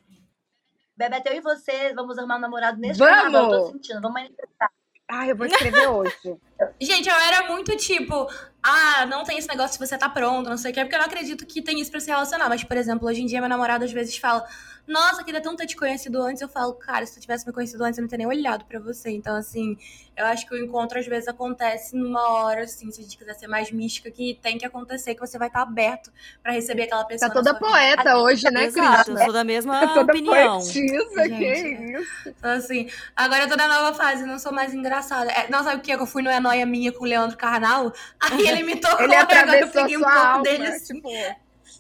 Bebeto, eu e você vamos arrumar um namorado nesse Vamos! carnaval. Tô sentindo. Vamos manifestar. Ai, eu vou escrever hoje. [LAUGHS] Gente, eu era muito tipo, ah, não tem esse negócio se você tá pronto, não sei o que, porque eu não acredito que tem isso pra se relacionar. Mas, por exemplo, hoje em dia meu namorado às vezes fala, nossa, queria tanto ter te conhecido antes. Eu falo, cara, se tu tivesse me conhecido antes, eu não teria nem olhado pra você. Então, assim, eu acho que o encontro às vezes acontece numa hora, assim, se a gente quiser ser mais mística, que tem que acontecer, que você vai estar aberto pra receber aquela pessoa. Tá toda sua vida. poeta hoje, né, Exato, eu Cristina? sou da mesma Tá toda opinião. poetisa, que Gente. isso. Então, assim, agora eu tô na nova fase, não sou mais engraçada. É, não, sabe o que? Eu fui no É Noia Minha com o Leandro Carnal, aí ele me [LAUGHS] tocou, Ele e agora eu peguei um pouco alma, dele, assim. tipo...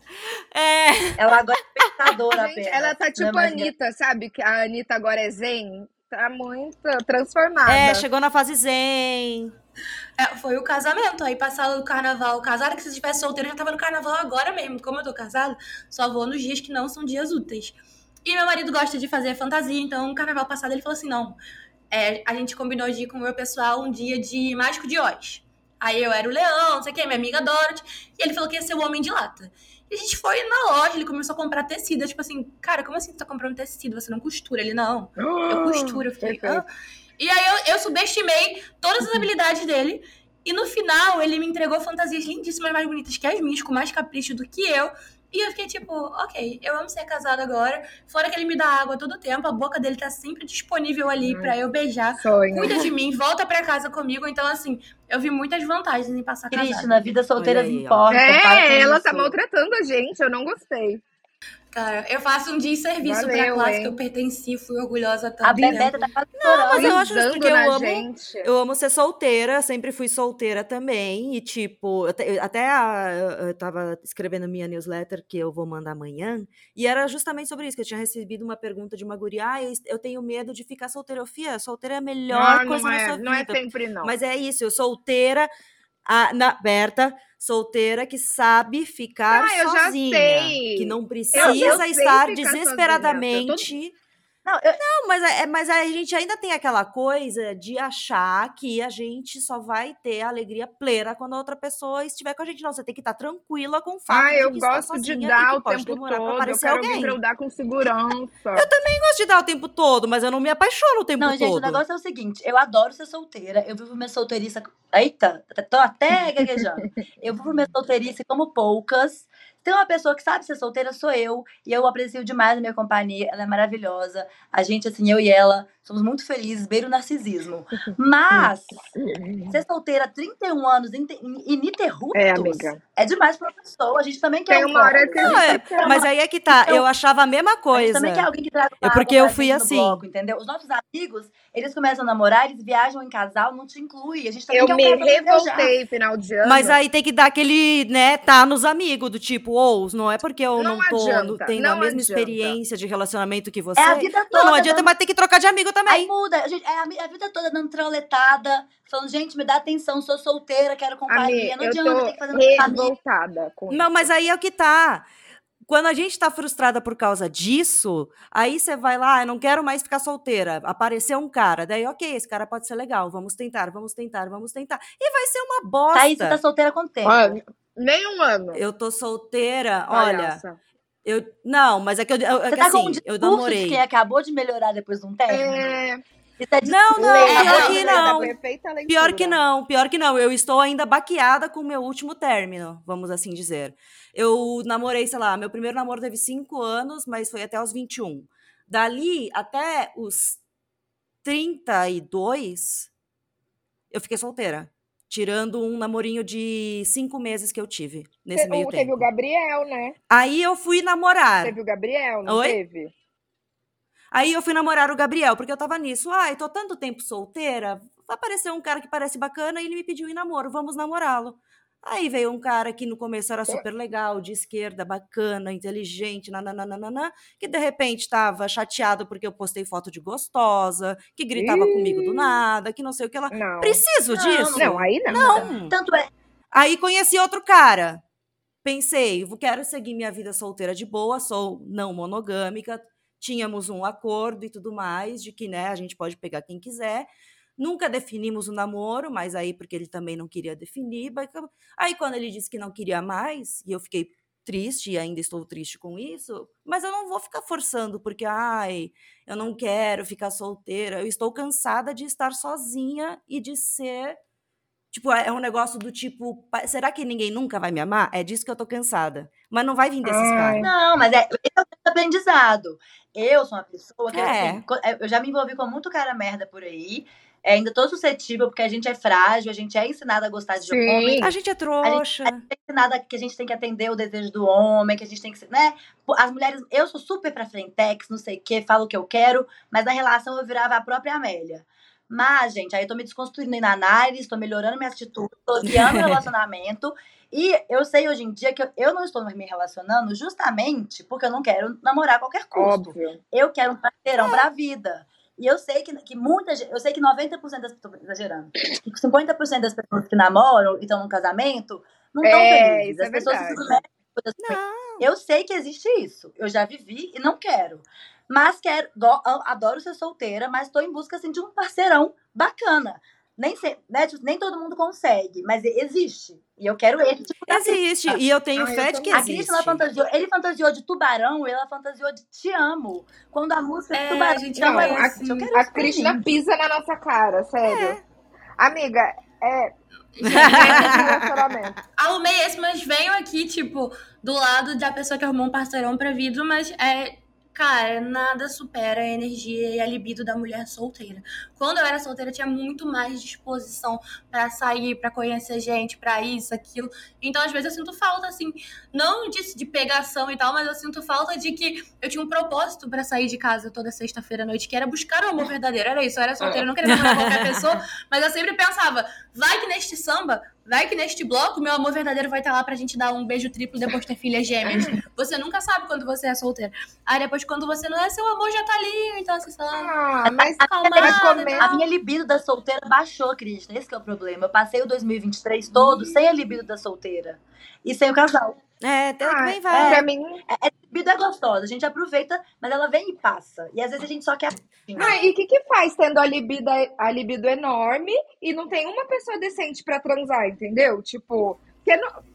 [LAUGHS] É, Ela agora é espectadora [LAUGHS] Gente, apenas. ela tá tipo a mais Anitta, sabe? Que a Anitta agora é zen. Tá muito transformada. é, chegou na fase zen. É, foi o casamento. Aí passaram o carnaval casado, que se estivesse solteiro, eu já tava no carnaval agora mesmo. Como eu tô casado, só vou nos dias que não são dias úteis. E meu marido gosta de fazer fantasia, então no carnaval passado ele falou assim: não. é, a gente combinou de ir com o meu pessoal um dia de Mágico de Oz. Aí eu era o leão, não sei o que, minha amiga Dorothy. E ele falou que ia ser o homem de lata. E a gente foi na loja, ele começou a comprar tecido. Eu, tipo assim, cara, como assim você tá comprando tecido? Você não costura? Ele, não. Eu costuro. Eu fiquei. "Ah." E aí eu, eu subestimei todas as habilidades dele. E no final, ele me entregou fantasias lindíssimas, mais bonitas que as minhas, com mais capricho do que eu. E eu fiquei tipo, ok, eu amo ser casada agora. Fora que ele me dá água todo tempo, a boca dele tá sempre disponível ali Ai. pra eu beijar. Sonho. Cuida de mim, volta pra casa comigo. Então, assim, eu vi muitas vantagens em passar casada. Cristina, vida solteiras aí, importa. para É, ela tá isso. maltratando a gente, eu não gostei. Cara, eu faço um dia de serviço pra Valeu, classe hein? que eu pertenci, fui orgulhosa A tanto Bebeta tá quase mas chorando. eu acho isso porque eu amo- gente. Eu amo ser solteira, sempre fui solteira também. E, tipo, até, até a- eu tava escrevendo minha newsletter que eu vou mandar amanhã. E era justamente sobre isso, que eu tinha recebido uma pergunta de uma guria. Ah, eu, eu tenho medo de ficar solteira. Eu, Fia, solteira é a melhor Ah, coisa não, na é, sua não é vida. sempre, não. Mas é isso, eu solteira, a, na, Berta, solteira que sabe ficar Ah, eu sozinha. Que não eu precisa sei estar desesperadamente. Não, eu, Não, mas, é, mas a gente ainda tem aquela coisa de achar que a gente só vai ter alegria plena quando a outra pessoa estiver com a gente. Não, você tem que estar tranquila com o fato Ah, de eu que está gosto de dar o tempo todo. Eu quero alguém. pra eu dar com segurança. Eu gosto de dar o tempo todo, mas eu não me apaixono o tempo não, todo. gente, o negócio é o seguinte: eu adoro ser solteira. Eu vivo minha solteirice. Eita, tô até gaguejando. Eu vivo minha solteirice como poucas. Tem uma pessoa que sabe ser solteira, sou eu. E eu aprecio demais a minha companhia. Ela é maravilhosa. A gente, assim, eu e ela, somos muito felizes, beira o narcisismo. [LAUGHS] Mas, ser solteira há 31 anos inte- ininterruptos É, amiga. é demais pra uma pessoa. A gente também quer Tem um uma hora que a Não, é, mas aí é que tá. Então, eu achava a mesma A gente coisa. também quer alguém que traga É porque eu fui assim. bloco, entendeu? Os nossos amigos, eles começam a namorar, eles viajam em casal, não te inclui. A gente também Eu quer me revoltei final de ano. Mas aí tem que dar aquele, né, tá nos amigos, do tipo, ou não é porque eu não, Não tô adianta, no- tendo não a mesma adianta. experiência de relacionamento que você. É a vida toda. Não, não adianta, dando- mas tem que trocar de amigo Aí também. muda. A, gente, é a, vida toda dando trauletada, falando, gente, me dá atenção, sou solteira, quero companhia. Amiga, não adianta, tem tô que fazer uma revoltada com Não, isso. mas aí é o que tá. Quando a gente tá frustrada por causa disso, aí você vai lá, "Ah, eu não quero mais ficar solteira. Apareceu um cara, daí, ok, esse cara pode ser legal, vamos tentar, vamos tentar, vamos tentar. E vai ser uma bosta. Thaís, você tá solteira quanto tempo? Olha, nem um ano. Eu tô solteira, olha, palhaça. Eu. Não, mas é que eu. eu- é Você que tá com um assim, eu namorei. de quem acabou de melhorar depois de um tempo? É, é Não, não, pior que da não. Pior que não, pior que não. Eu estou ainda baqueada com o meu último término, vamos assim dizer. Eu namorei, sei lá, meu primeiro namoro teve cinco anos, mas foi até os 21. Dali até os 32, eu fiquei solteira. Tirando um namorinho de cinco meses que eu tive nesse Te- meio Teve tempo. o Gabriel, né? Aí eu fui namorar. Teve o Gabriel, não Oi? teve? Aí eu fui namorar o Gabriel, porque eu tava nisso. Ai, tô tanto tempo solteira. Apareceu um cara que parece bacana e ele me pediu em namoro. Vamos namorá-lo. Aí veio um cara que no começo era super legal, de esquerda, bacana, inteligente, nananana, que de repente tava chateado porque eu postei foto de gostosa, que gritava comigo do Ih. nada, que não sei o que lá. Não. Preciso Não, disso? Não, aí não. Não. Tanto é. Aí conheci outro cara. pensei, quero seguir minha vida solteira de boa, sou não monogâmica, tínhamos um acordo e tudo mais, de que né, a gente pode pegar quem quiser. Nunca definimos o namoro, mas aí porque ele também não queria definir. Aí quando ele disse que não queria mais, e eu fiquei triste e ainda estou triste com isso, mas eu não vou ficar forçando porque ai, eu não quero ficar solteira. Eu estou cansada de estar sozinha e de ser Tipo, é um negócio do tipo, será que ninguém nunca vai me amar? É disso que eu tô cansada. Mas não vai vir desses caras. Não, mas é, é um aprendizado. Eu sou uma pessoa que, é. assim, é, eu já me envolvi com muito cara merda por aí. É, ainda tô suscetível, porque a gente é frágil, a gente é ensinada a gostar de Sim. homem. A gente é trouxa. A gente, é ensinada que a gente tem que atender o desejo do homem, que a gente tem que, né? As mulheres, eu sou super pra frentex, não sei o quê, falo o que eu quero, mas na relação eu virava a própria Amélia. Mas, gente, aí eu tô me desconstruindo na análise, tô melhorando minha atitude, tô guiando o [LAUGHS] relacionamento. E eu sei hoje em dia que eu não estou me relacionando justamente porque eu não quero namorar a qualquer custo. Óbvio. Eu quero um parceirão pra vida. E eu sei que, que muita eu sei que 90% das pessoas, exagerando, que 50% das pessoas que namoram e estão num casamento não estão é, felizes. As é pessoas verdade. se submetem. Não. Eu sei que existe isso. Eu já vivi e não quero. Mas quero, adoro ser solteira, mas estou em busca assim, de um parceirão bacana. Nem, se, né, tipo, nem todo mundo consegue, mas existe. E eu quero ele. Tipo, existe. E eu tenho fé de que existe. A Cristina fantasiou. Ele fantasiou de tubarão e ela fantasiou de te amo. Quando a música é, tubarão. A gente não, é assim. A, a Cristina pisa na nossa cara, sério. É. Amiga, é. Arrumei [LAUGHS] esse, mas venho aqui, tipo, do lado da pessoa que arrumou um parceirão pra vida, mas é Cara, nada supera a energia e a libido da mulher solteira. Quando eu era solteira, eu tinha muito mais disposição para sair, para conhecer gente, para isso, aquilo. Então, às vezes, eu sinto falta, assim, não de, de pegação e tal, mas eu sinto falta de que eu tinha um propósito para sair de casa toda sexta-feira à noite, que era buscar o amor verdadeiro. Era isso, eu era solteira, eu não queria namorar qualquer [LAUGHS] pessoa, mas eu sempre pensava, vai que neste samba Vai que neste bloco, meu amor verdadeiro vai estar lá pra gente dar um beijo triplo depois de ter filhas gêmeas. [LAUGHS] Você nunca sabe quando você é solteira. Aí depois, quando você não é, seu amor já tá ali. Então, assim, sei lá. Ah, mas acalmada, a minha libido da solteira baixou, Cristina. Esse é o problema. Eu passei o 2023 todo hum. sem a libido da solteira. E sem o casal. É, também ah, vai. É, pra mim. É, é, vida é gostosa, a gente aproveita, mas ela vem e passa. E às vezes a gente só quer. Ah, e o que, que faz tendo a libido, a libido enorme e não tem uma pessoa decente pra transar, entendeu? Tipo. Que não...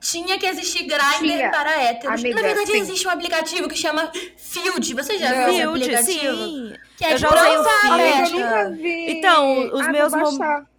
Tinha que existir grinder para héteros. Amiga, Na verdade, sim. existe um aplicativo que chama Field. Você já viu esse aplicativo? Sim. Que é eu já usei o Field. Eu nunca vi. Então, os ah, meus momentos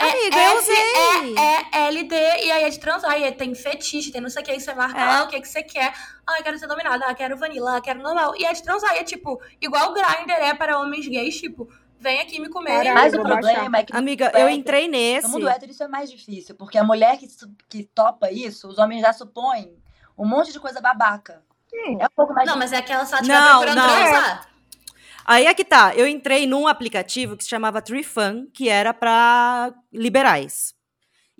é, Amiga, eu usei. É, é LD, e aí é de transar, aí tem fetiche, tem não sei o que, aí você marca é. lá o que, que você quer. Ah, eu quero ser dominada, ah, quero vanilla, ah, quero normal. E é de transar, e é tipo, igual o Grindr é para homens gays, tipo, vem aqui me comer. Mas o problema é que. Amiga, eu entrei nesse. No mundo hétero isso é mais difícil, porque a mulher que, que topa isso, os homens já supõem um monte de coisa babaca. Hum. É um pouco mais Não, difícil. mas é que ela só estiver procurando não. transar. Aí é que tá, eu entrei num aplicativo que se chamava TreeFun, que era para liberais.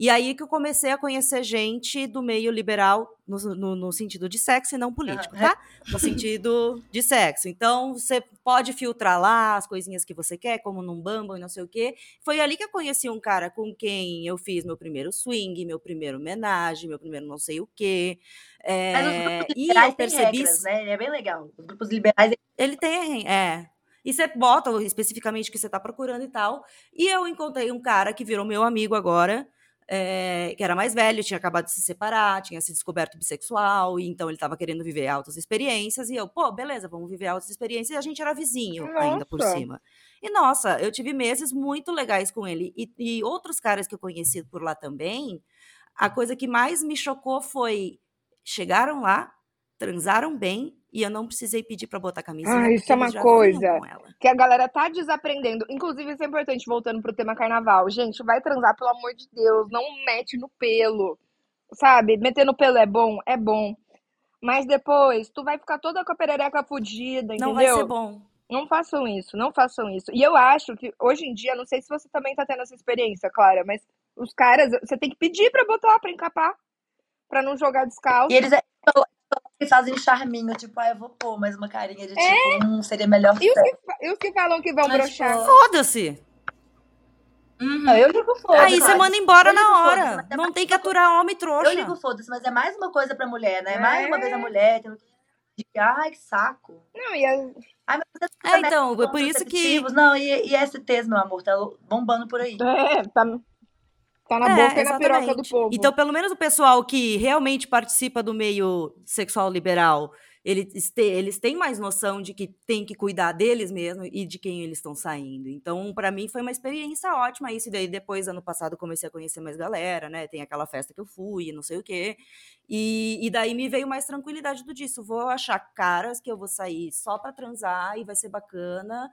E aí que eu comecei a conhecer gente do meio liberal, no, no, no sentido de sexo e não político, tá? No sentido de sexo. Então, você pode filtrar lá as coisinhas que você quer, como num Bumble e não sei o quê. Foi ali que eu conheci um cara com quem eu fiz meu primeiro swing, meu primeiro homenagem, meu primeiro não sei o quê. É, Mas os grupos e eu percebi... Regras, né? Ele é bem legal. Os grupos liberais... Ele tem, é. E você bota especificamente o que você está procurando e tal. E eu encontrei um cara que virou meu amigo agora, é, que era mais velho, tinha acabado de se separar, tinha se descoberto bissexual, e então ele estava querendo viver altas experiências. E eu, pô, beleza, vamos viver altas experiências. E a gente era vizinho nossa. ainda por cima. E nossa, eu tive meses muito legais com ele. E, e outros caras que eu conheci por lá também, a coisa que mais me chocou foi: chegaram lá, transaram bem e eu não precisei pedir para botar camisinha. Ah, isso é uma coisa que a galera tá desaprendendo. Inclusive, isso é importante, voltando pro tema carnaval. Gente, vai transar, pelo amor de Deus, não mete no pelo. Sabe? Meter no pelo é bom? É bom. Mas depois, tu vai ficar toda com a perereca fudida, entendeu? Não vai ser bom. Não façam isso, não façam isso. E eu acho que hoje em dia, não sei se você também tá tendo essa experiência, Clara, mas os caras, você tem que pedir pra botar, pra encapar, pra não jogar descalço. E eles, é, que fazem charminho, tipo, ah, eu vou pôr mais uma carinha de é? tipo, hum, seria melhor. E os, que, e os que falam que vão Mas, broxar? Foda-se! Uhum. Não, eu ligo foda Aí você manda embora Eu na foda-se, hora. é Não tem que aturar homem Eu trouxa. ligo foda-se, mas é mais uma coisa pra mulher, né? É. Mais uma vez a mulher tendo que. Ai, que saco. Não, e a- Ai, mas você É, então, é por isso que. Não, e, e STs, meu amor, tá bombando por aí. é, tá, tá na É, boca e na piroca do povo. Então, pelo menos o pessoal que realmente participa do meio sexual liberal, eles, te- eles têm mais noção de que tem que cuidar deles mesmo e de quem eles estão saindo. Então, pra mim, foi uma experiência ótima isso. E daí, depois, ano passado, comecei a conhecer mais galera, né? Tem aquela festa que eu fui, não sei o quê. E, e daí me veio mais tranquilidade do disso. Vou achar caras que eu vou sair só pra transar e vai ser bacana.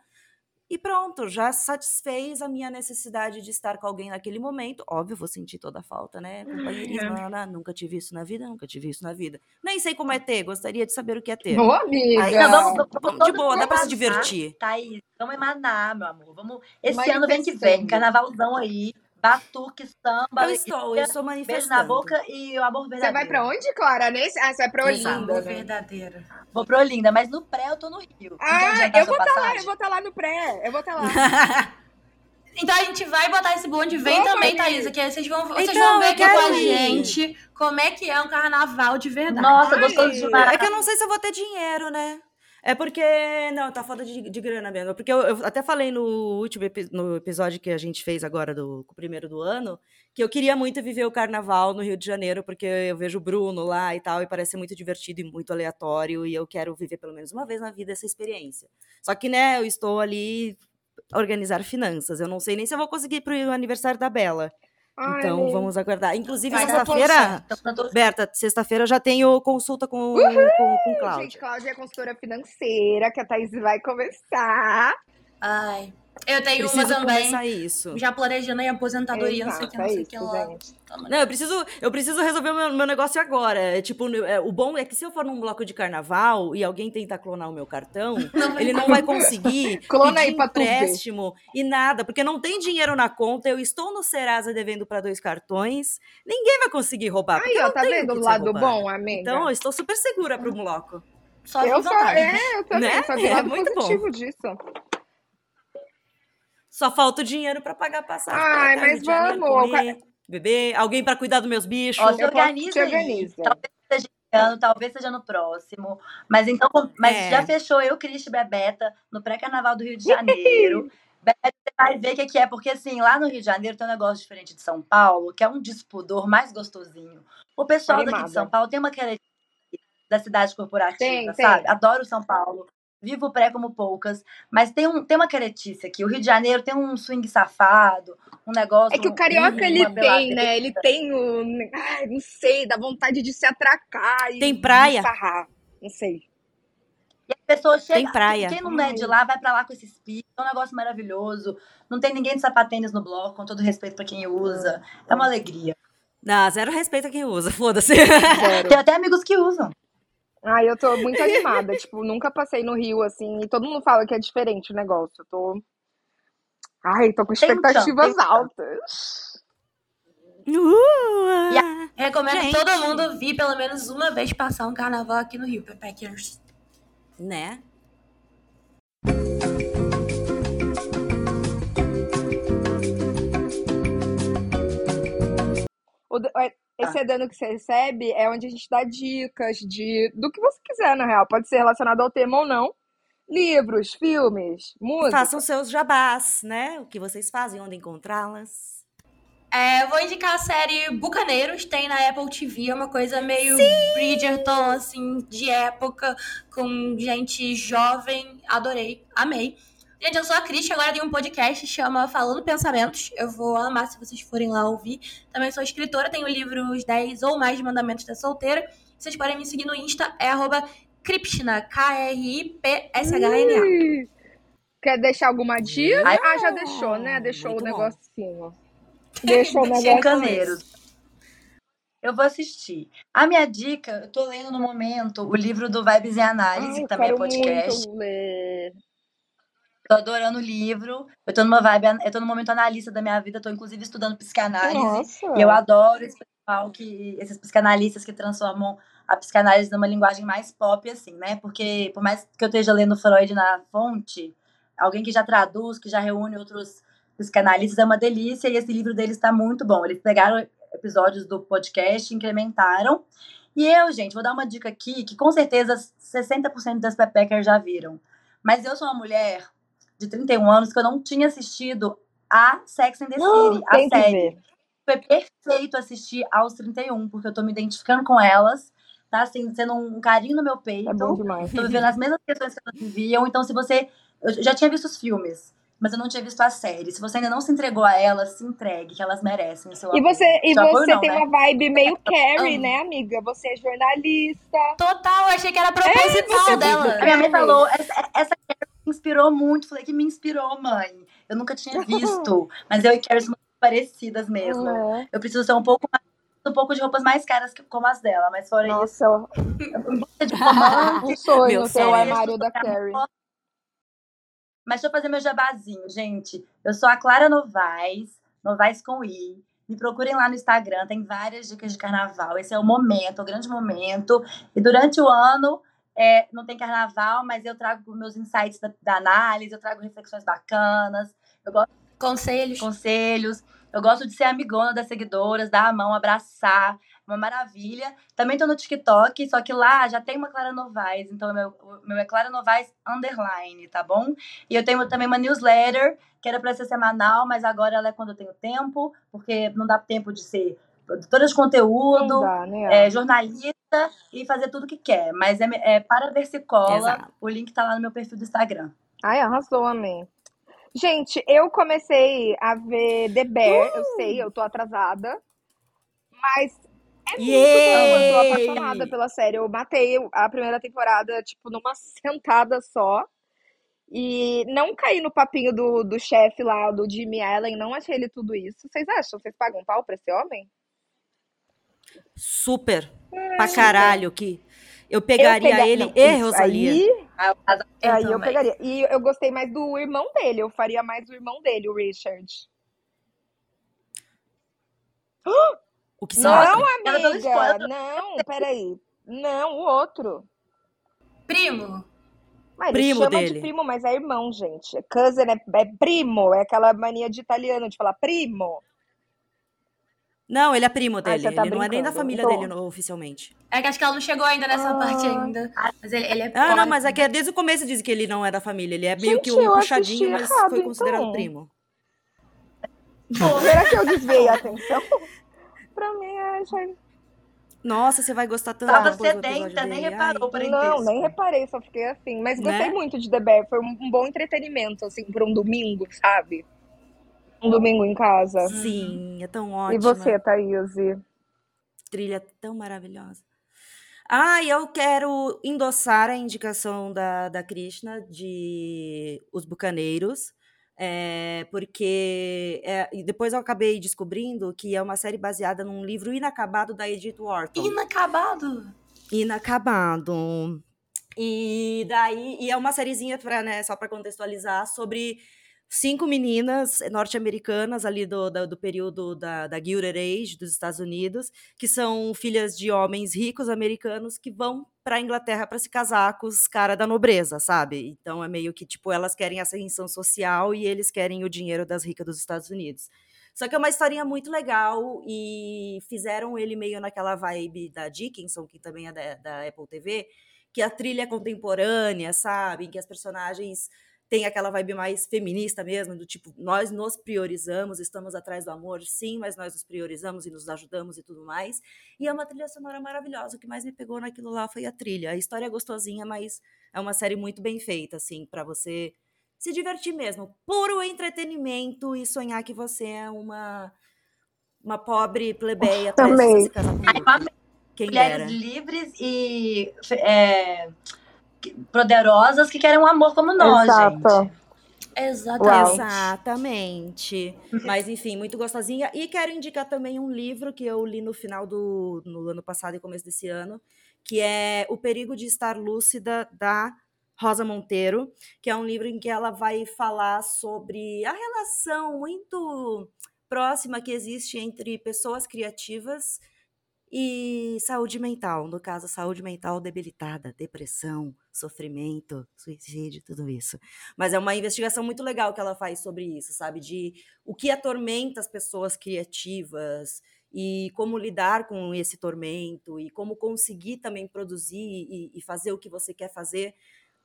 E pronto, já satisfez a minha necessidade de estar com alguém naquele momento. Óbvio, vou sentir toda a falta, né? Companheirismo, lá, lá, nunca tive isso na vida, nunca tive isso na vida. Nem sei como é ter, gostaria de saber o que é ter. Ô, amiga. Aí, Não, vamos, vamos, Vamos vamos de boa, dá pra se divertir. Thaís, vamos emanar, meu amor. Vamos... Esse ano vem que vem, carnavalzão aí, batuque, samba, Eu estou, eu estou beijo manifestando. na boca e o amor Você verdadeiro. vai pra onde, Clara? Nesse... Ah, você vai pra Exato. Olinda, Amor né? verdadeiro. Vou pro Olinda, mas no pré eu tô no Rio. Ah, adiantar eu vou estar lá, passagem? eu vou estar lá no pré. Eu vou estar lá. [LAUGHS] Então a gente vai botar esse bonde. Vem Vamos também. Thaisa, que aí vocês vão, vocês Então, vão ver aqui com a gente como é que é um carnaval de verdade. Nossa, gostoso demais. É que eu não sei se eu vou ter dinheiro, né? É porque. Não, tá foda de, de grana mesmo. Porque eu, eu até falei no último no episódio que a gente fez agora, do primeiro do ano, que eu queria muito viver o carnaval no Rio de Janeiro, porque eu vejo o Bruno lá e tal, e parece muito divertido e muito aleatório, e eu quero viver pelo menos uma vez na vida essa experiência. Só que, né, eu estou ali organizar finanças. Eu não sei nem se eu vou conseguir ir pro aniversário da Bela. Ai, Então, vamos aguardar. Inclusive, sexta-feira. Eu tô- Berta, sexta-feira eu já tenho consulta com, com, com Cláudia. Gente, Cláudia é consultora financeira, que a Thaís vai conversar. Ai. Eu tenho Preciso uma também. começar isso. Já planejando aí a aposentadoria, não sei o que, não é sei o isso, que lá. Não, eu preciso, eu preciso resolver o meu, meu negócio agora. É, tipo, é, o bom é que se eu for num bloco de carnaval e alguém tentar clonar o meu cartão, [LAUGHS] ele não vai conseguir [LAUGHS] Clona aí pra empréstimo e nada, porque não tem dinheiro na conta. Eu estou no Serasa devendo para dois cartões. Ninguém vai conseguir roubar. Aí, ó, não tá vendo o lado bom, amiga? Então, eu estou super segura pro bloco. Só eu só, é, eu também, Né? só vi o É lado muito bom. positivo disso. Só falta o dinheiro para pagar a passagem. Ai, pra mas vamos, comer, beber, alguém para cuidar dos meus bichos. Ó, se organiza aí. Talvez seja esse ano, talvez seja no próximo. Mas então, mas É. já fechou eu, Cristi Bebeta, no pré-carnaval do Rio de Janeiro. Bebeta, você vai ver o que, que é, porque assim, lá no Rio de Janeiro tem um negócio diferente de São Paulo, que é um despudor mais gostosinho. O pessoal daqui Animada. de São Paulo tem uma característica da cidade corporativa, Tem, tem. sabe? Adoro São Paulo. Vivo o pré como poucas, mas tem, um, tem uma caretice aqui. O Rio de Janeiro tem um swing safado, um negócio. É que o carioca, um- ele tem, beladeira. né? Ele tem o. Ai, não sei, dá vontade de se atracar. E Tem praia. Sarrar. Não sei. E a pessoa chega. Tem praia. Quem não é de lá, vai pra lá com esse espírito. É um negócio maravilhoso. Não tem ninguém de sapatênis no bloco, com todo respeito pra quem usa. É uma alegria. Não, zero respeito a quem usa, foda-se. Tem [LAUGHS] até amigos que usam. Ai, eu tô muito animada. tipo, nunca passei no Rio, assim, e todo mundo fala que é diferente o negócio. Eu tô. Ai, tô com Tem um expectativas tchan. altas. Uh, Recomendo Gente. todo mundo vir pelo menos uma vez passar um carnaval aqui no Rio, Pepeckers. né? É- Esse dano que você recebe é onde a gente dá dicas de do que você quiser, na real. Pode ser relacionado ao tema ou não. Livros, filmes, música. Façam seus jabás, né? O que vocês fazem, onde encontrá-las. É, eu vou indicar a série Bucaneiros, tem na Apple TV, é uma coisa meio Bridgerton, assim, de época, com gente jovem. Adorei, amei. Gente, eu sou a Cris, agora tem um podcast que chama Falando Pensamentos. Eu vou amar se vocês forem lá ouvir. Também sou escritora, tenho o livro Os 10 ou Mais Mandamentos da Solteira. Vocês podem me seguir no Insta, é arroba Kripshna, K-R-I-P-S-H-N-A. Ih, Quer deixar alguma dica? Ai, Ah, já deixou, né? Deixou muito o bom. negocinho. [LAUGHS] Deixou o negocinho. Eu vou assistir. A minha dica, eu tô lendo no momento o livro do Vibes em Análise, Ai, que também é quero podcast. muito ler. Tô adorando o livro. Eu tô numa vibe, eu tô no momento analista da minha vida, tô inclusive estudando psicanálise. Nossa. E eu adoro esse pessoal que. Esses psicanalistas que transformam a psicanálise numa linguagem mais pop, assim, né? Porque por mais que eu esteja lendo Freud na fonte, alguém que já traduz, que já reúne outros psicanalistas é uma delícia e esse livro deles está muito bom. Eles pegaram episódios do podcast, incrementaram. E eu, gente, vou dar uma dica aqui que com certeza 60% das pepeckers já viram. Mas eu sou uma mulher de 31 anos que eu não tinha assistido a Sex and the City, a série. Foi perfeito assistir aos 31, porque eu tô me identificando com elas tá assim, sendo um carinho no meu peito. É bom demais. Tô vivendo as mesmas questões que elas viviam. Então, se você. Eu já tinha visto os filmes, mas eu não tinha visto a série. Se você ainda não se entregou a elas, se entregue, que elas merecem o seu E você, e seu você apoio, tem não, né? uma vibe meio [LAUGHS] Carrie, né, amiga? Você é jornalista. Total, achei que era proposital você- dela. A minha mãe falou, essa, essa Carrie inspirou muito. Falei que me inspirou, mãe. Eu nunca tinha visto. [LAUGHS] mas eu e Carrie somos parecidas mesmo. É. Eu preciso ser um pouco mais. Um pouco de roupas mais caras que, como as dela, mas fora isso, Nossa, de [LAUGHS] romance, um sonho Meu ter o sonho. armário da Carrie. Mas deixa eu fazer meu jabazinho, gente. Eu sou a Clara Novaes, Novaes com I. Me procurem lá no Instagram, tem várias dicas de carnaval. Esse é o momento, o grande momento. E durante o ano, é, não tem carnaval, mas eu trago meus insights da, da análise, eu trago reflexões bacanas, eu gosto Conselhos. conselhos, eu gosto de ser amigona das seguidoras, dar a mão, abraçar. Uma maravilha. Também tô no TikTok, só que lá já tem uma Clara Novaes, então meu, meu é Clara Novaes underline, tá bom? E eu tenho também uma newsletter, que era pra ser semanal, mas agora ela é quando eu tenho tempo, porque não dá tempo de ser produtora de conteúdo, dá, né? é, jornalista e fazer tudo que quer. Mas é, é para ver se cola. Exato. O link tá lá no meu perfil do Instagram. Ai, arrasou, amém. Gente, eu comecei a ver The Bear, eu sei, eu tô atrasada. Mas é muito bom, eu tô apaixonada pela série. Eu matei a primeira temporada, tipo, numa sentada só. E não caí no papinho do, do chefe lá, do Jimmy Allen, não achei ele tudo isso. Vocês acham? Vocês pagam pau pra esse homem? Super. Pra caralho que eu pegaria pega- ele não, e Rosalia. Aí, as- aí eu pegaria. E eu gostei mais do irmão dele, eu faria mais do irmão dele, o Richard. [GASPS] O que você Não, amiga, não, peraí. Não, o outro. Primo. Mas ele Primo chama dele. de primo, mas é irmão, gente. Cousin é, é primo, é aquela mania de italiano de falar primo. Não, ele é primo dele. você tá ele não é nem da família Então- dele no- oficialmente. É que acho que ela não chegou ainda nessa Ah. parte ainda. Mas ele, ele é Ah, não, mas é que desde o começo diz que ele não é da família. Ele é meio que Gente, um eu puxadinho, mas errado, foi considerado então. primo. [LAUGHS] Será que eu desviei a atenção? [LAUGHS] pra mim, é, já... Nossa, você vai gostar tanto Tava sedenta, nem reparou, porém. Não, nem reparei, só fiquei assim. Mas gostei Né? muito de The Bear. Foi um, um bom entretenimento, assim, por um domingo, sabe? Um domingo em casa. Sim, é tão E ótimo. você, Thaís? Trilha tão maravilhosa. Ah, e eu quero endossar a indicação da, da Krishna de Os Bucaneiros, é, porque é, e depois eu acabei descobrindo que é uma série baseada num livro inacabado da Edith Wharton. Inacabado. Inacabado. E daí, e é uma sériezinha pra, né, só para contextualizar sobre cinco meninas norte-americanas ali do, do, do período da, da Gilded Age dos Estados Unidos, que são filhas de homens ricos americanos que vão para Inglaterra para se casar com os caras da nobreza, sabe? Então é meio que tipo elas querem ascensão social e eles querem o dinheiro das ricas dos Estados Unidos. Só que é uma historinha muito legal e fizeram ele meio naquela vibe da Dickinson, que também é da, da Apple TV, que a trilha é contemporânea, sabe? Que as personagens têm aquela vibe mais feminista mesmo, do tipo, nós nos priorizamos, estamos atrás do amor, sim, mas nós nos priorizamos e nos ajudamos e tudo mais. E é uma trilha sonora maravilhosa. O que mais me pegou naquilo lá foi a trilha. A história é gostosinha, mas é uma série muito bem feita, assim, para você se divertir mesmo. Puro entretenimento e sonhar que você é uma uma pobre plebeia atrás de se casar com Mulheres livres e é, poderosas que querem um amor como nós, Exato. gente. Exatamente. Exatamente. Mas enfim, muito gostosinha. E quero indicar também um livro que eu li no final do no ano passado e começo desse ano, que é O Perigo de Estar Lúcida, da Rosa Monteiro, que é um livro em que ela vai falar sobre a relação muito próxima que existe entre pessoas criativas e saúde mental, no caso, saúde mental debilitada, depressão, sofrimento, suicídio, tudo isso. Mas é uma investigação muito legal que ela faz sobre isso, sabe? De o que atormenta as pessoas criativas e como lidar com esse tormento e como conseguir também produzir e, e fazer o que você quer fazer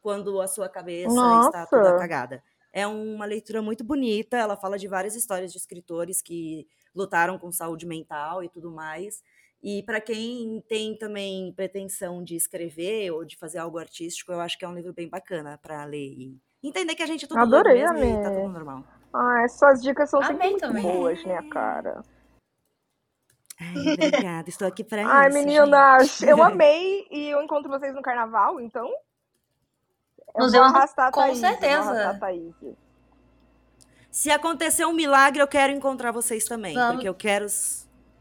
quando a sua cabeça Nossa. está toda cagada. É uma leitura muito bonita, ela fala de várias histórias de escritores que lutaram com saúde mental e tudo mais. E para quem tem também pretensão de escrever ou de fazer algo artístico, eu acho que é um livro bem bacana para ler e entender que a gente é tudo Adorei, mesmo e tá tudo normal. Ah, suas dicas são sempre Amei muito também. boas, né, cara? Ai, obrigada, estou aqui para Ai, isso. meninas, gente. eu amei e eu encontro vocês no carnaval, então. Eu Nos vou arrastar a com Thaís, certeza. arrastar a Thaís. Se acontecer um milagre, eu quero encontrar vocês também, Vamos. porque eu quero.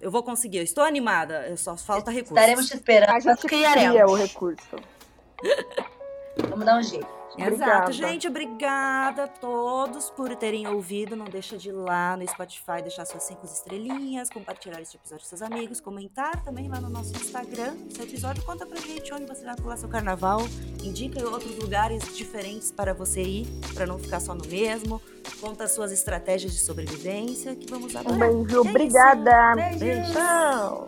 Eu vou conseguir, eu estou animada, eu só falta recursos. Estaremos te esperando. A gente criaremos. cria o recurso. Vamos dar um jeito. Exato, Obrigada. gente, obrigada a todos por terem ouvido. Não deixa de ir lá no Spotify, deixar suas cinco estrelinhas, compartilhar esse episódio com seus amigos, comentar também lá no nosso Instagram esse episódio. Conta pra gente onde você vai pular seu carnaval, indica outros lugares diferentes para você ir, para não ficar só no mesmo. Conta as suas estratégias de sobrevivência, que vamos Um adorar. beijo, É obrigada. Beijo. Tchau.